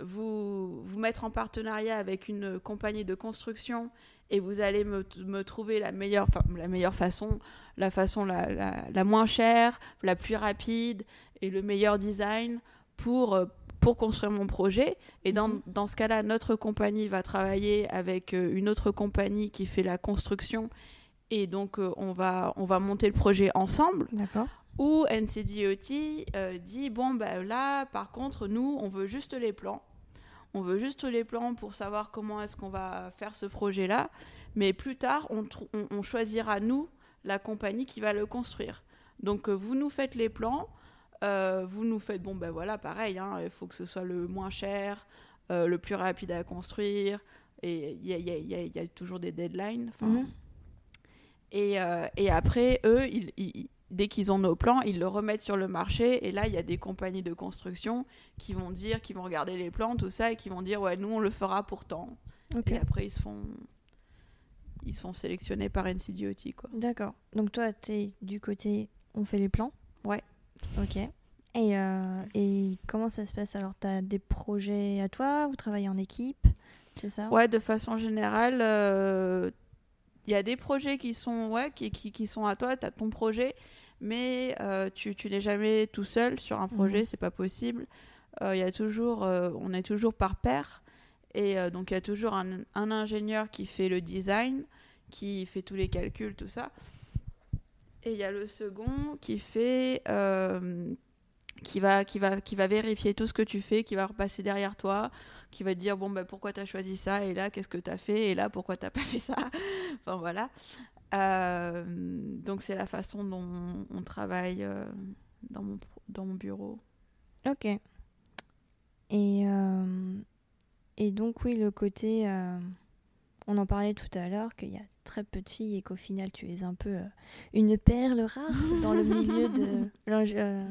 vous, vous mettre en partenariat avec une compagnie de construction et vous allez me, me trouver la meilleure, la meilleure façon, la façon la, la, la moins chère, la plus rapide et le meilleur design pour, euh, pour construire mon projet. Et dans, Mhm. dans ce cas-là, notre compagnie va travailler avec euh, une autre compagnie qui fait la construction. Et donc, euh, on, va, on va monter le projet ensemble. D'accord. Ou NCDOT euh, dit bon, bah, là, par contre, nous, on veut juste les plans. On veut juste les plans pour savoir comment est-ce qu'on va faire ce projet-là. Mais plus tard, on, trou- on- on choisira, nous, la compagnie qui va le construire. Donc, vous nous faites les plans. Euh, vous nous faites, bon, ben voilà, pareil, hein, il faut que ce soit le moins cher, euh, le plus rapide à construire. Et il y a, y y y toujours des deadlines. Mhm. et, euh, et après, eux, ils- ils- dès qu'ils ont nos plans, ils le remettent sur le marché. Et là, il y a des compagnies de construction qui vont dire, qui vont regarder les plans, tout ça, et qui vont dire, ouais, nous, on le fera pourtant. Et après, ils se font, ils se font sélectionner par NCDOT, quoi. D'accord. Donc toi, t'es du côté, on fait les plans. Ok. Et, euh, et comment ça se passe alors? T'as des projets à toi Vous travaillez en équipe? C'est ça? Ouais, de façon générale, euh, il y a des projets qui sont, ouais, qui, qui, qui sont à toi, tu as ton projet, mais euh, tu, tu n'es jamais tout seul sur un projet, Mhm. c'est pas possible. Euh, Il y a toujours, euh, on est toujours par paire, et euh, donc il y a toujours un, un ingénieur qui fait le design, qui fait tous les calculs, tout ça. Et il y a le second qui fait, euh, qui va, qui va, qui va vérifier tout ce que tu fais, qui va repasser derrière toi, qui va te dire bon bah pourquoi t'as choisi ça et là qu'est-ce que t'as fait et là pourquoi t'as pas fait ça? Enfin voilà. Euh, donc c'est la façon dont on travaille euh, dans mon dans mon bureau. Ok. Et, et donc oui, le côté... on en parlait tout à l'heure, qu'il y a très peu de filles et qu'au final, tu es un peu euh, une perle rare dans le milieu de euh,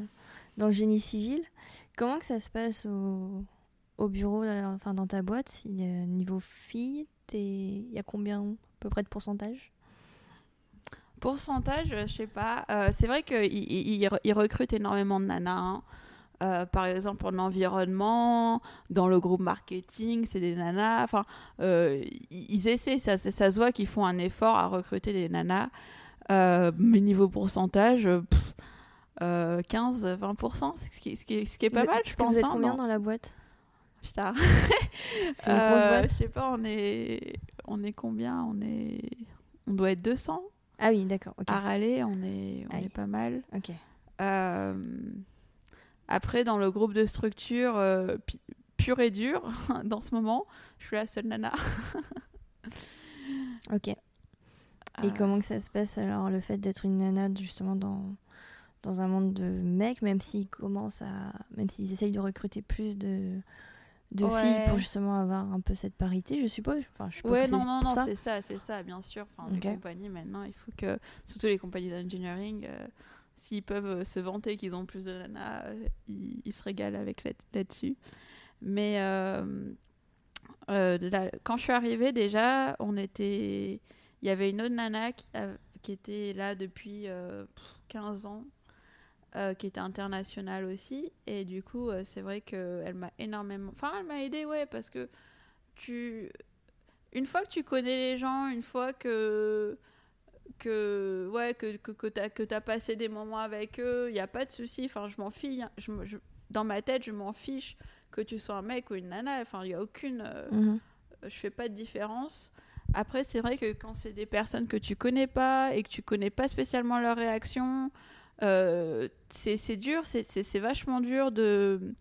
dans le génie civil. Comment que ça se passe au, au bureau, enfin dans ta boîte? Si, Niveau filles, il y a combien à peu près de pourcentage? Pourcentage, je sais pas. Euh, c'est vrai qu'ils il, recrutent énormément de nanas. Hein. Euh, par exemple, en environnement, dans le groupe marketing, c'est des nanas. Enfin, euh, ils essaient, ça, ça, se voit qu'ils font un effort à recruter des nanas. mais niveau pourcentage, 15-20%, ce qui, ce, qui, ce qui est pas mal, je pense. Vous êtes hein, combien dans la boîte? Putain. c'est une grosse boîte? Je sais pas, on est, on est combien? On est, on doit être 200. Ah oui, d'accord. À râler, on est, on est pas mal. Ok. Après, dans le groupe de structure euh, pur et dur, dans ce moment, je suis la seule nana. ok. Et euh. comment que ça se passe alors, le fait d'être une nana justement dans, dans un monde de mecs, même s'ils commencent à. même s'ils essayent de recruter plus de de filles pour justement avoir un peu cette parité, je suppose? Enfin, je suppose ouais, non, non, non, c'est ça, c'est ça, bien sûr. Enfin, les compagnies maintenant, il faut que, surtout les compagnies d'engineering, euh, s'ils peuvent euh, se vanter qu'ils ont plus de nana, euh, ils, se régalent avec là-dessus. Mais quand je suis arrivée, déjà, on était, il y avait une autre nana qui, était là depuis 15 ans euh, qui était internationale aussi. Et du coup, euh, c'est vrai qu'elle m'a énormément. Enfin, elle m'a aidé, ouais, parce que tu. Une fois que tu connais les gens, une fois que. Que, ouais, que, que, que tu as, as, passé des moments avec eux, il n'y a pas de souci. Enfin, je m'en fiche. Je, je, dans ma tête, je m'en fiche que tu sois un mec ou une nana. Enfin, il n'y a aucune. Euh, mhm. Je fais pas de différence. Après, c'est vrai que quand c'est des personnes que tu connais pas et que tu connais pas spécialement leurs réactions, euh, c'est dur, c'est vachement dur de.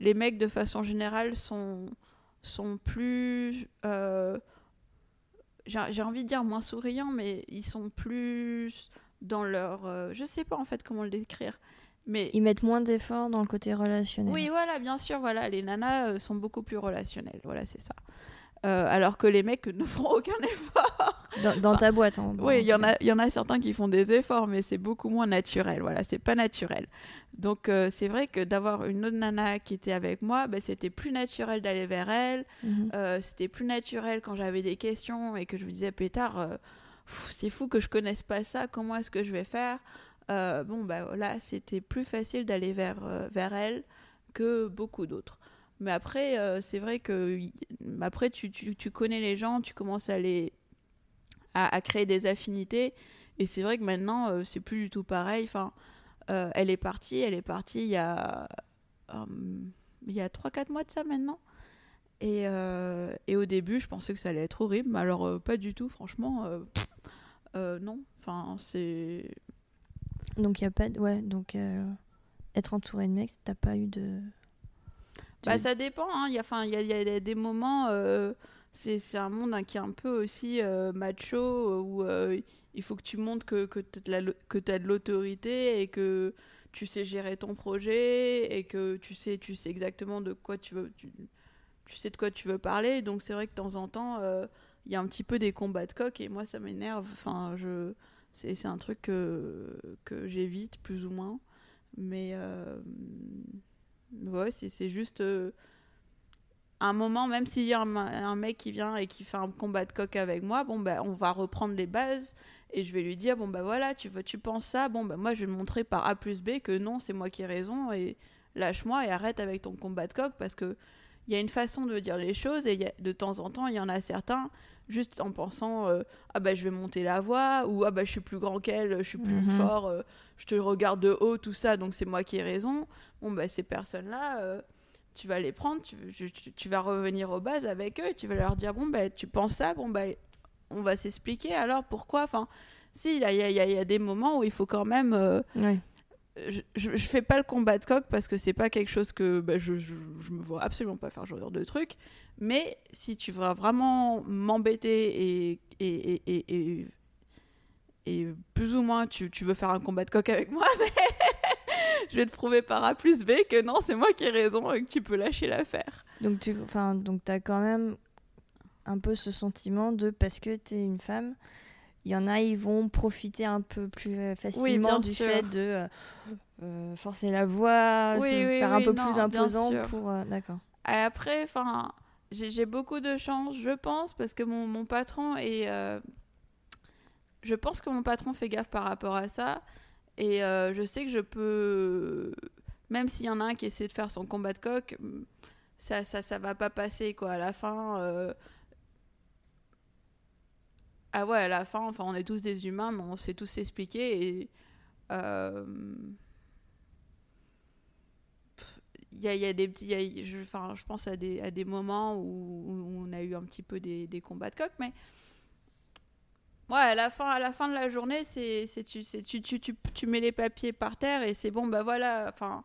Les mecs, de façon générale, sont, sont plus. Euh, j'ai envie de dire moins souriants, mais ils sont plus dans leur. Euh, je sais pas en fait comment le décrire. Mais... Ils mettent moins d'efforts dans le côté relationnel. Oui, voilà, bien sûr, voilà, les nanas sont beaucoup plus relationnelles, voilà, c'est ça. Euh, alors que les mecs ne font aucun effort. Dans, ta boîte, en Oui, il y, en a, y en a certains qui font des efforts, mais c'est beaucoup moins naturel. Voilà, c'est pas naturel. Donc, euh, c'est vrai que d'avoir une autre nana qui était avec moi, bah, c'était plus naturel d'aller vers elle. Mhm. Euh, c'était plus naturel quand j'avais des questions et que je me disais, pétard, c'est fou que je connaisse pas ça, comment est-ce que je vais faire? Bon, bah voilà, c'était plus facile d'aller vers, vers elle que beaucoup d'autres. Mais après, euh, c'est vrai que après tu, tu, tu, connais les gens, tu commences à les à, créer des affinités. Et c'est vrai que maintenant, euh, c'est plus du tout pareil. Enfin, euh, elle est partie, elle est partie il y a il a 3-4 mois de ça maintenant. Et, et, au début, je pensais que ça allait être horrible, mais alors pas du tout, franchement. non, enfin, c'est. Donc, il n'y a pas de. Ouais, donc être entouré de mecs, t'as pas eu de. Bah, ça dépend. Hein. Il y, a, y a, des moments. Euh, c'est un monde hein, qui est un peu aussi euh, macho, où euh, il faut que tu montres que, que tu as de l'autorité et que tu sais gérer ton projet et que tu sais, tu sais exactement de quoi tu veux. Tu, sais de quoi tu veux parler. Donc c'est vrai que de temps en temps, il y a un petit peu des combats de coq et moi ça m'énerve. Enfin, je c'est un truc que, que j'évite plus ou moins. Mais Ouais, c'est juste euh, un moment, même s'il y a un, mec qui vient et qui fait un combat de coq avec moi, bah, on va reprendre les bases et je vais lui dire, bon, bah voilà, tu, tu penses ça, bon, bah moi, je vais le montrer par A plus B que non, c'est moi qui ai raison et lâche-moi et arrête avec ton combat de coq parce que il y a une façon de dire les choses et de temps en temps, il y en a certains, juste en pensant euh, ah bah je vais monter la voix ou ah bah je suis plus grand qu'elle, je suis plus mhm. fort, euh, je te regarde de haut, tout ça, donc c'est moi qui ai raison. Bon bah ces personnes-là, euh, tu vas les prendre, tu, tu, vas revenir aux bases avec eux, tu vas leur dire bon bah tu penses ça, bon bah on va s'expliquer alors pourquoi? Enfin, si il y a, y, y a, des moments où il faut quand même je, je, fais pas le combat de coq parce que c'est pas quelque chose que bah, je, je, me vois absolument pas faire genre de truc. Mais si tu veux vraiment m'embêter et, plus ou moins tu, veux faire un combat de coq avec moi, je vais te prouver par A plus B que non, c'est moi qui ai raison et que tu peux lâcher l'affaire. Donc tu as quand même un peu ce sentiment de parce que tu es une femme il y en a, ils vont profiter un peu plus euh, facilement du fait de. Euh, euh, forcer la voix, Oui, se oui, faire un peu non, plus imposant pour. euh, D'accord. Après, enfin, j'ai beaucoup de chance, je pense, parce que mon, mon patron est. euh, je pense que mon patron fait gaffe par rapport à ça. Et je sais que je peux. Même s'il y en a un qui essaie de faire son combat de coq, ça, ça, ça va pas passer, quoi. À la fin. Ah ouais, à la fin, enfin, on est tous des humains, mais on sait tous s'expliquer. Et. euh, il y a, il y a des petits il y a- je, enfin, je pense à des, à des moments où, où on a eu un petit peu des, des combats de coq mais ouais à la fin à la fin de la journée c'est c'est tu, c'est- tu, tu, tu, tu mets les papiers par terre et c'est bon bah voilà enfin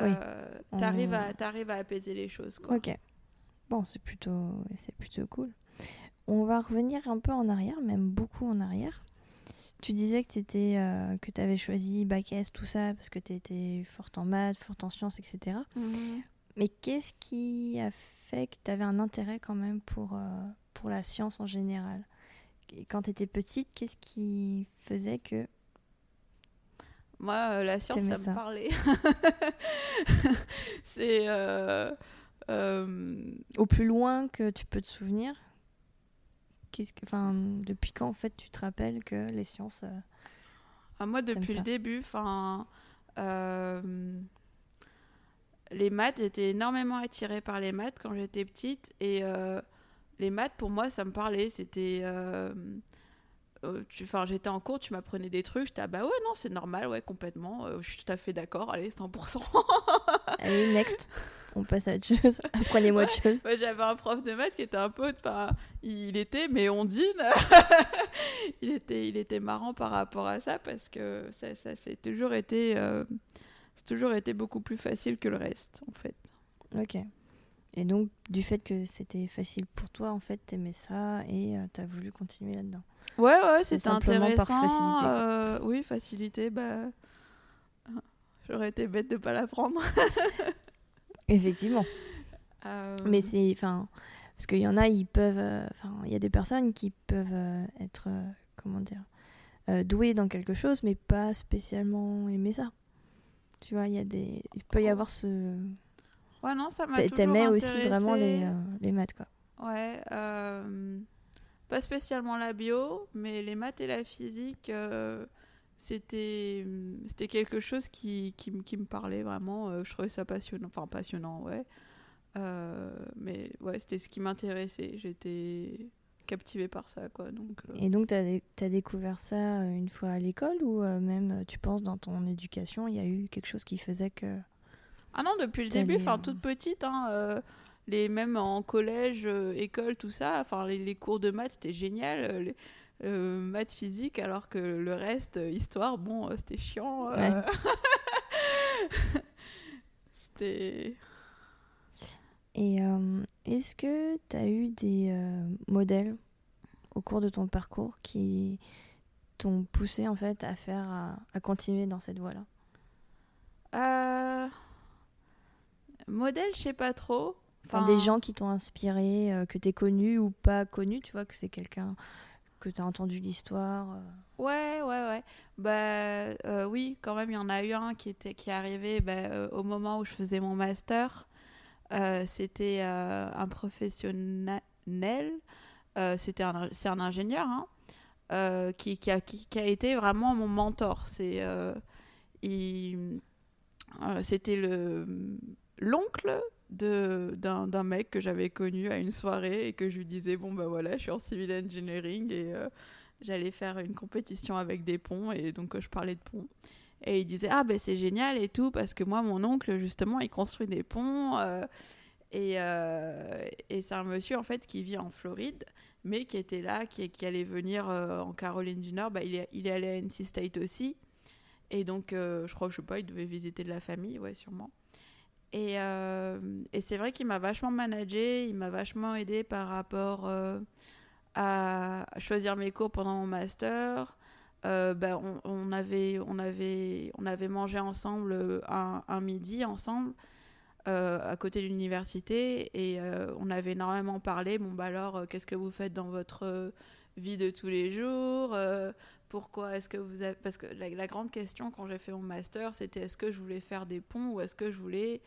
Oui. euh, t'arrives On- à t'arrives à apaiser les choses quoi. Ok. Bon, c'est plutôt, c'est plutôt cool. On va revenir un peu en arrière, même beaucoup en arrière. Tu disais que tu avais choisi bac S, tout ça, parce que tu étais forte en maths, forte en sciences, etc. Mhm. Mais qu'est-ce qui a fait que tu avais un intérêt quand même pour, euh, pour la science en général? Quand tu étais petite, qu'est-ce qui faisait que... Moi, euh, la science, ça, ça. me parlait. c'est. euh, euh, Au plus loin que tu peux te souvenir, qu'est-ce que, enfin, depuis quand en fait tu te rappelles que les sciences... euh, ah, moi, depuis le début, enfin. euh, les maths, j'étais énormément attirée par les maths quand j'étais petite. Et euh, les maths, pour moi, ça me parlait. C'était. Enfin, j'étais en cours, tu m'apprenais des trucs, j'étais ah bah ouais, non, c'est normal, ouais, complètement, je suis tout à fait d'accord, allez, 100%. Allez, next. On passe à autre chose. Apprenez-moi autre chose. Moi, j'avais un prof de maths qui était un peu. Enfin, il était, mais on dîne. il, était, il était marrant par rapport à ça parce que ça, ça c'est toujours été. euh, c'est toujours été beaucoup plus facile que le reste, en fait. Ok. Et donc, du fait que c'était facile pour toi, en fait, t'aimais ça et euh, t'as voulu continuer là-dedans. Ouais, ouais, c'était simplement par intéressant. facilité, euh, oui, facilité, bah. J'aurais été bête de pas l'apprendre. Effectivement. Euh, Mais c'est, enfin, parce qu'il y en a, ils peuvent, euh, enfin, il y a des personnes qui peuvent euh, être, comment dire, douées dans quelque chose, mais pas spécialement aimer ça. Tu vois, il y a des, il peut y avoir ce, Ouais, non, ça m'a t'aimais aussi vraiment les, euh, maths, quoi. Ouais, euh, pas spécialement la bio, mais les maths et la physique, euh, c'était c'était quelque chose qui, qui, qui me parlait vraiment. euh, je trouvais ça passionnant, enfin passionnant, ouais. Euh, mais ouais, c'était ce qui m'intéressait. J'étais captivée par ça, quoi. Donc, euh, Et donc, dé- t'as découvert ça une fois à l'école ou même, tu penses, dans ton éducation, il y a eu quelque chose qui faisait que... Ah non, depuis le début, enfin toute petite, hein, euh, les, même en collège, école, tout ça, enfin les, les cours de maths, c'était génial. les, euh, maths physique, alors que le reste, euh, histoire, bon, euh, c'était chiant. euh. c'était... Et est-ce que tu as eu des modèles au cours de ton parcours qui t'ont poussé en fait à faire à, à continuer dans cette voie-là? Euh, Modèle, je sais pas trop. Enfin, des gens qui t'ont inspiré, euh, que tu connu ou pas connu, tu vois que c'est quelqu'un que tu as entendu l'histoire. euh. Ouais, ouais, ouais. Bah euh, oui, quand même, il y en a eu un qui était qui est arrivé bah, euh, au moment où je faisais mon master. C'était un professionnel. C'était c'est un ingénieur hein, qui, a, qui, a été vraiment mon mentor. C'est c'était le l'oncle d'un mec que j'avais connu à une soirée et que je lui disais bon bah voilà je suis en civil engineering et euh, j'allais faire une compétition avec des ponts et donc euh, je parlais de ponts. Et il disait ah ben c'est génial et tout parce que moi mon oncle justement il construit des ponts euh, et, et c'est un monsieur en fait qui vit en Floride mais qui était là qui, qui allait venir en Caroline du Nord. Bah, il, est, il est allé à NC State aussi. Et donc je crois je sais pas il devait visiter de la famille ouais sûrement et, euh, et c'est vrai qu'il m'a vachement managé, il m'a vachement aidé par rapport euh, à choisir mes cours pendant mon master. Euh, ben, on, avait, on, avait, on avait mangé ensemble un, un midi ensemble. à côté de l'université et on avait énormément parlé. Bon, bah alors, qu'est-ce que vous faites dans votre vie de tous les jours? Pourquoi est-ce que vous avez... Parce que la, la grande question quand j'ai fait mon master, c'était est-ce que je voulais faire des ponts ou est-ce que je voulais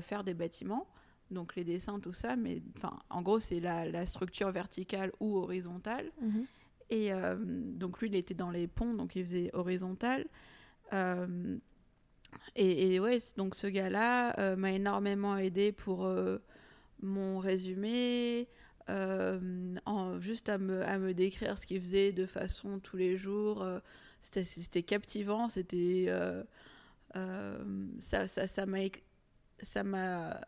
faire des bâtiments? Donc les dessins, tout ça, mais enfin, en gros, c'est la, structure verticale ou horizontale. Mhm. Et euh, donc lui, il était dans les ponts, donc il faisait horizontal. Euh, et, ouais, donc ce gars-là euh, m'a énormément aidé pour mon résumé, en, juste à me, décrire ce qu'il faisait de façon tous les jours. c'était captivant, c'était ça, ça, ça m'a ça m'a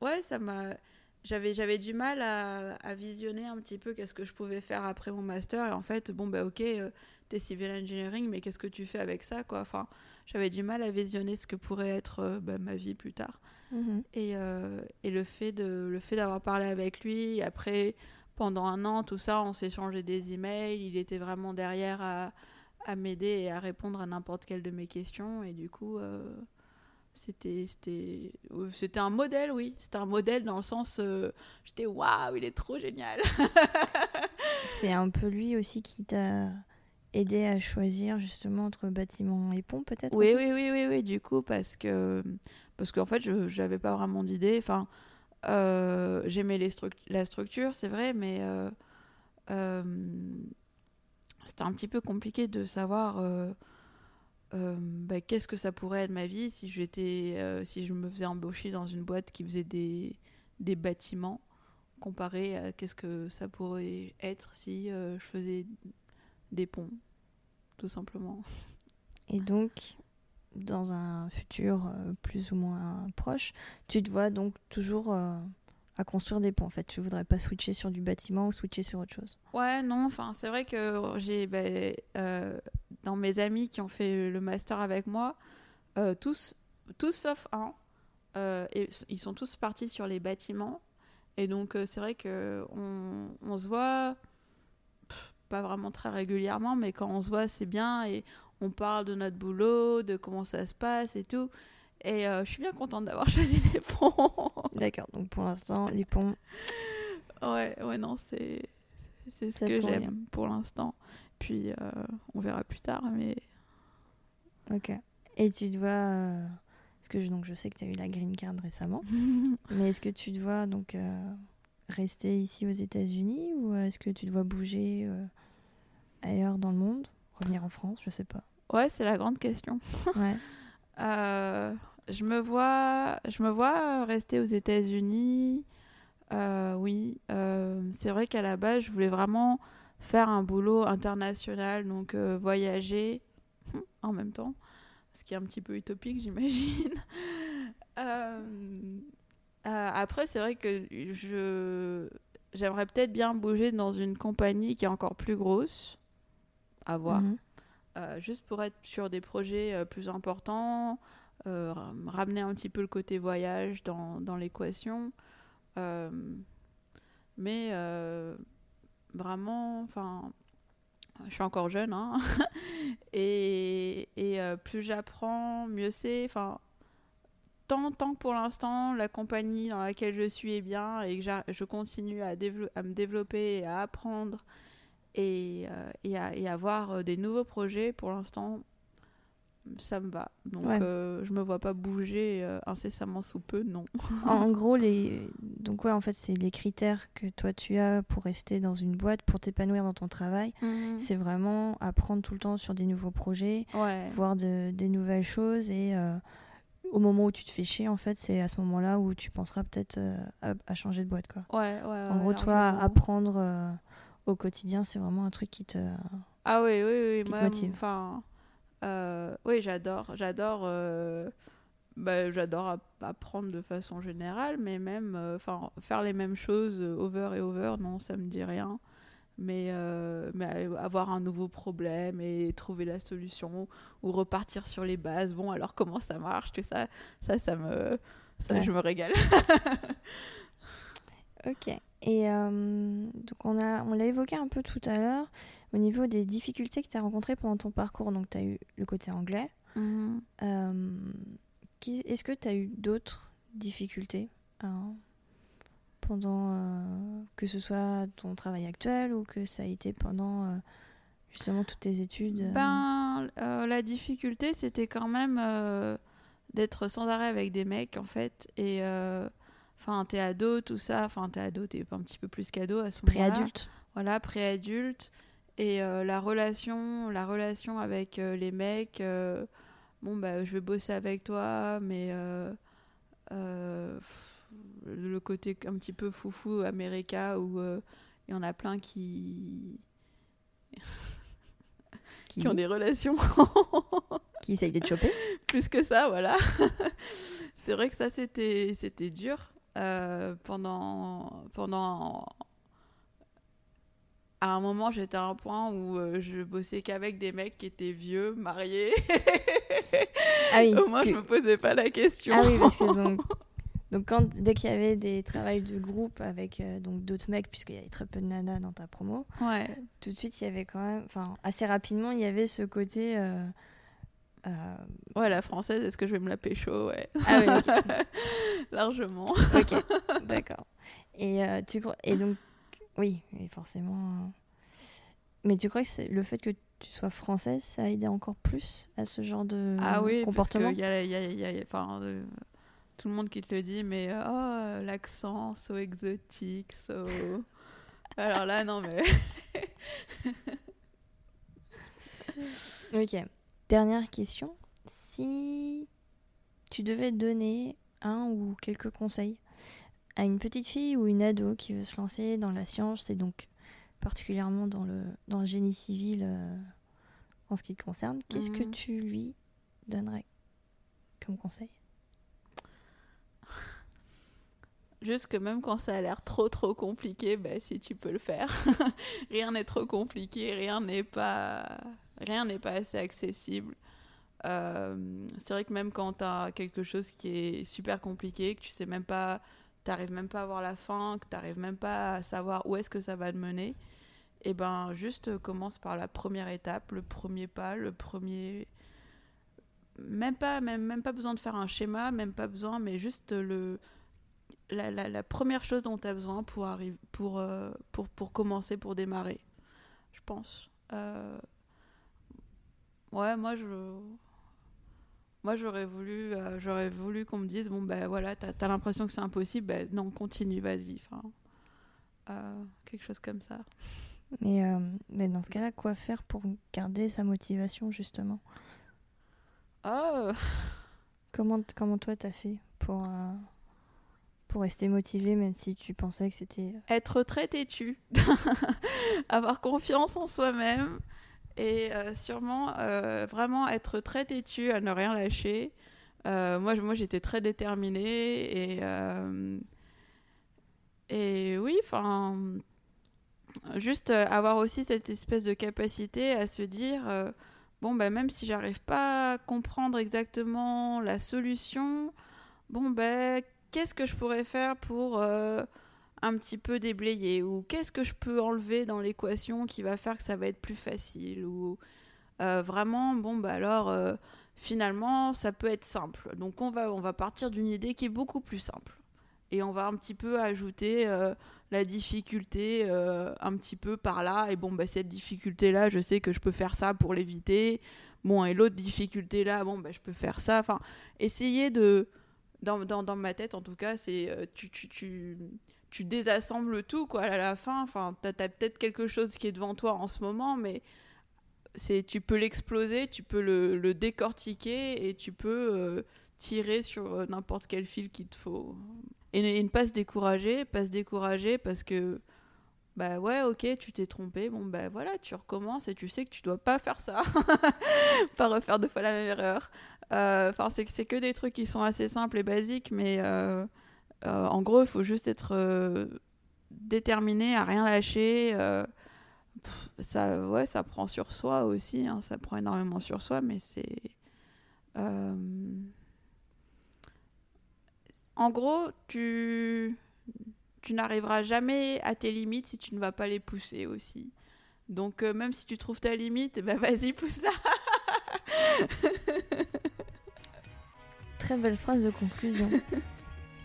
ouais, ça m'a. J'avais, j'avais du mal à, visionner un petit peu qu'est-ce que je pouvais faire après mon master. Et en fait, bon, bah ok, euh, t'es civil engineering, mais qu'est-ce que tu fais avec ça, quoi? Enfin, j'avais du mal à visionner ce que pourrait être euh, bah, ma vie plus tard. Mhm. Et, euh, et, le fait, de, le fait d'avoir parlé avec lui, après, pendant un an, tout ça, on s'est changé des emails. Il était vraiment derrière à, à m'aider et à répondre à n'importe quelle de mes questions. Et du coup c'était c'était c'était un modèle oui c'était un modèle dans le sens euh, j'étais waouh il est trop génial c'est un peu lui aussi qui t'a aidé à choisir justement entre bâtiment et pont peut-être oui, oui oui oui oui du coup parce que parce qu'en fait je j'avais pas vraiment d'idée. Enfin euh, j'aimais les la structure c'est vrai mais euh, c'était un petit peu compliqué de savoir euh, bah, qu'est-ce que ça pourrait être ma vie si j'étais euh, si je me faisais embaucher dans une boîte qui faisait des, des bâtiments comparé à qu'est-ce que ça pourrait être si euh, je faisais des ponts tout simplement. Et donc dans un futur plus ou moins proche tu te vois donc toujours à construire des ponts en fait. Tu voudrais pas switcher sur du bâtiment ou switcher sur autre chose. Ouais non enfin c'est vrai que j'ai bah, dans mes amis qui ont fait le master avec moi, euh, tous, tous sauf un, euh, et ils sont tous partis sur les bâtiments. Et donc, euh, c'est vrai qu'on on se voit, pas vraiment très régulièrement, mais quand on se voit, c'est bien. Et on parle de notre boulot, de comment ça se passe et tout. Et je suis bien contente d'avoir choisi les ponts. D'accord, donc pour l'instant, les ponts. Ouais, ouais, non, c'est c'est ce que j'aime pour l'instant. Puis euh, on verra plus tard, mais. Ok. Et tu dois. Euh, parce que je, donc, je sais que tu as eu la green card récemment. mais est-ce que tu dois donc euh, rester ici aux États-Unis ou est-ce que tu dois bouger ailleurs dans le monde Revenir en France Je sais pas. Ouais, c'est la grande question. ouais. je me vois, je me vois rester aux États-Unis. oui, c'est vrai qu'à la base, je voulais vraiment faire un boulot international, donc euh, voyager en même temps, ce qui est un petit peu utopique, j'imagine. Euh, euh, après, c'est vrai que je j'aimerais peut-être bien bouger dans une compagnie qui est encore plus grosse, mhm. juste pour être sur des projets plus importants, ramener un petit peu le côté voyage dans, dans l'équation. mais vraiment, enfin, je suis encore jeune, hein, et, et euh, plus j'apprends, mieux c'est. Enfin, tant, tant que pour l'instant, la compagnie dans laquelle je suis est bien et que je continue à, à, me développer et à apprendre et, euh, et, à, et avoir euh, des nouveaux projets, pour l'instant, ça me va. Donc euh, je me vois pas bouger euh, incessamment sous peu, non. en gros, les donc ouais, en fait, c'est les critères que toi tu as pour rester dans une boîte, pour t'épanouir dans ton travail. Mhm. C'est vraiment apprendre tout le temps sur des nouveaux projets, voir de, des nouvelles choses et euh, au moment où tu te fais chier, en fait, c'est à ce moment-là où tu penseras peut-être à, changer de boîte, quoi. Ouais, ouais. En gros, toi, apprendre au quotidien, c'est vraiment un truc qui te. Ah oui, oui, oui, moi, enfin euh, oui, j'adore, j'adore, euh, bah, j'adore apprendre de façon générale, mais même, euh, enfin, faire les mêmes choses over et over, non, ça me dit rien. Mais, mais avoir un nouveau problème et trouver la solution ou repartir sur les bases. Bon, alors comment ça marche, tout ça, ça, ça me, ça, je me régale. ok. Et donc on a, on l'a évoqué un peu tout à l'heure au niveau des difficultés que tu as rencontrées pendant ton parcours. Donc tu as eu le côté anglais. Mhm. Est-ce que tu as eu d'autres difficultés hein, pendant euh, que ce soit ton travail actuel ou que ça a été pendant euh, justement toutes tes études euh? Ben, euh, la difficulté, c'était quand même euh, d'être sans arrêt avec des mecs, en fait. Et, euh, enfin, t'es ado, tout ça. Enfin, t'es ado, t'es un petit peu plus qu'ado à ce moment-là. pré-adulte. Voilà, pré-adulte. Et euh, la relation, la relation avec euh, les mecs, euh, bon, bah, je vais bosser avec toi, mais le côté un petit peu foufou américain où il y en a plein qui, Qui, qui ont des relations qui essayent de te choper. plus que ça, voilà. c'est vrai que ça, c'était, c'était dur euh, pendant, pendant. À un moment, j'étais à un point où euh, je bossais qu'avec des mecs qui étaient vieux, mariés. Ah oui, Au moins, que- je me posais pas la question. ah oui, parce que donc, donc quand, dès qu'il y avait des travails de groupe avec euh, donc d'autres mecs, puisqu'il y avait très peu de nanas dans ta promo, Ouais. tout de suite il y avait quand même, enfin assez rapidement il y avait ce côté. euh, euh, Ouais, la française, est-ce que je vais me la pécho? Ouais. Ah oui, ok. Largement. Ok, d'accord. Et, euh, tu crois... et donc, oui, et forcément. euh, Mais tu crois que le fait que tu sois française, ça a aidé encore plus à ce genre de Ah oui, comportement? y a, y a- il y a- enfin, euh, tout le monde qui te le dit, mais oh, l'accent, so exotique, so... Alors là, non, mais... Ok. Dernière question. Si tu devais donner un ou quelques conseils à une petite fille ou une ado qui veut se lancer dans la science et donc particulièrement dans le, dans le génie civil euh, en ce qui te concerne, qu'est-ce que Mhm. tu lui donnerais comme conseil? Juste que même quand ça a l'air trop trop compliqué, bah, si tu peux le faire. rien n'est trop compliqué, rien n'est pas, rien n'est pas assez accessible. Euh, c'est vrai que même quand tu as quelque chose qui est super compliqué, que tu sais même pas, t'arrives même pas à voir la fin, que t'arrives même pas à savoir où est-ce que ça va te mener, et ben juste commence par la première étape, le premier pas, le premier même pas même, même pas besoin de faire un schéma, même pas besoin mais juste le la première chose dont tu as besoin pour, arriver, pour, euh, pour, pour commencer, pour démarrer, je pense. Euh, Ouais, moi, je... Moi, j'aurais voulu, euh, j'aurais voulu qu'on me dise, bon, ben voilà, t'as as, l'impression que c'est impossible, ben non, continue, vas-y. Enfin, euh, quelque chose comme ça. mais, euh, mais dans ce cas-là, quoi faire pour garder sa motivation justement? Oh, Comment, comment toi t'as fait pour, pour rester motivé même si tu pensais que c'était... être très têtu, avoir confiance en soi-même et euh, sûrement euh, vraiment être très têtu à ne rien lâcher. Euh, moi, moi j'étais très déterminée et, et oui, enfin, juste avoir aussi cette espèce de capacité à se dire bon, bah, même si j'arrive pas à comprendre exactement la solution, bon, ben, qu'est-ce que je pourrais faire pour. Un petit peu déblayer ou qu'est-ce que je peux enlever dans l'équation qui va faire que ça va être plus facile ou euh, vraiment bon bah alors euh, finalement ça peut être simple. Donc on va on va partir d'une idée qui est beaucoup plus simple. Et on va un petit peu ajouter euh, la difficulté un petit peu par là. Et bon bah cette difficulté là je sais que je peux faire ça pour l'éviter. Bon et l'autre difficulté là bon bah je peux faire ça. Enfin essayer de dans, dans, dans ma tête en tout cas c'est tu, tu, tu tu désassembles tout quoi à la fin. Enfin t'as as, peut-être quelque chose qui est devant toi en ce moment mais c'est tu peux l'exploser tu peux le, décortiquer et tu peux euh, tirer sur euh, n'importe quel fil qu'il te faut. Et, ne pas se décourager pas se décourager parce que bah ouais ok tu t'es trompé bon bah voilà tu recommences et tu sais que tu dois pas faire ça. Pas refaire deux fois la même erreur. Enfin euh, c'est c'est que des trucs qui sont assez simples et basiques mais en gros, il faut juste être euh, déterminé à rien lâcher. Euh, pff, ça, ouais, ça prend sur soi aussi. Hein, ça prend énormément sur soi, mais c'est. euh, En gros, tu, tu n'arriveras jamais à tes limites si tu ne vas pas les pousser aussi. Donc, euh, même si tu trouves ta limite, bah, vas-y, pousse-la. Très belle phrase de conclusion.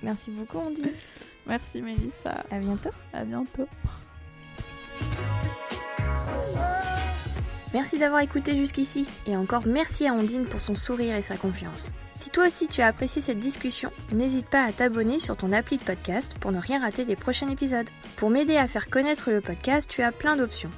Merci beaucoup, Ondine. Merci, Mélissa. À bientôt. À bientôt. Merci d'avoir écouté jusqu'ici et encore merci à Ondine pour son sourire et sa confiance. Si toi aussi tu as apprécié cette discussion, n'hésite pas à t'abonner sur ton appli de podcast pour ne rien rater des prochains épisodes. Pour m'aider à faire connaître le podcast, tu as plein d'options.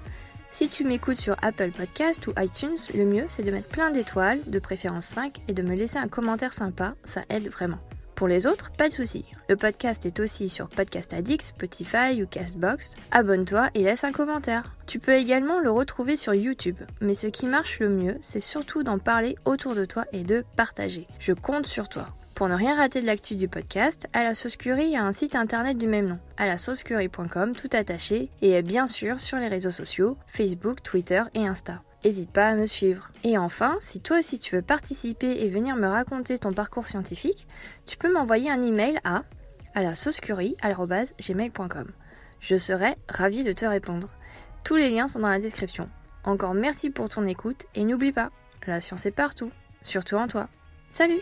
Si tu m'écoutes sur Apple Podcast ou iTunes, le mieux c'est de mettre plein d'étoiles, de préférence 5, et de me laisser un commentaire sympa, ça aide vraiment. Pour les autres, pas de souci. Le podcast est aussi sur Podcast Addict, Spotify ou Castbox. Abonne-toi et laisse un commentaire. Tu peux également le retrouver sur YouTube. Mais ce qui marche le mieux, c'est surtout d'en parler autour de toi et de partager. Je compte sur toi. Pour ne rien rater de l'actu du podcast, À la Sauce Curie a un site internet du même nom, à la tout attaché, et bien sûr sur les réseaux sociaux, Facebook, Twitter et Insta n'hésite pas à me suivre. Et enfin, si toi aussi tu veux participer et venir me raconter ton parcours scientifique, tu peux m'envoyer un email à à la saucecurie.gmail.com. Je serai ravie de te répondre. Tous les liens sont dans la description. Encore merci pour ton écoute et n'oublie pas, la science est partout, surtout en toi. Salut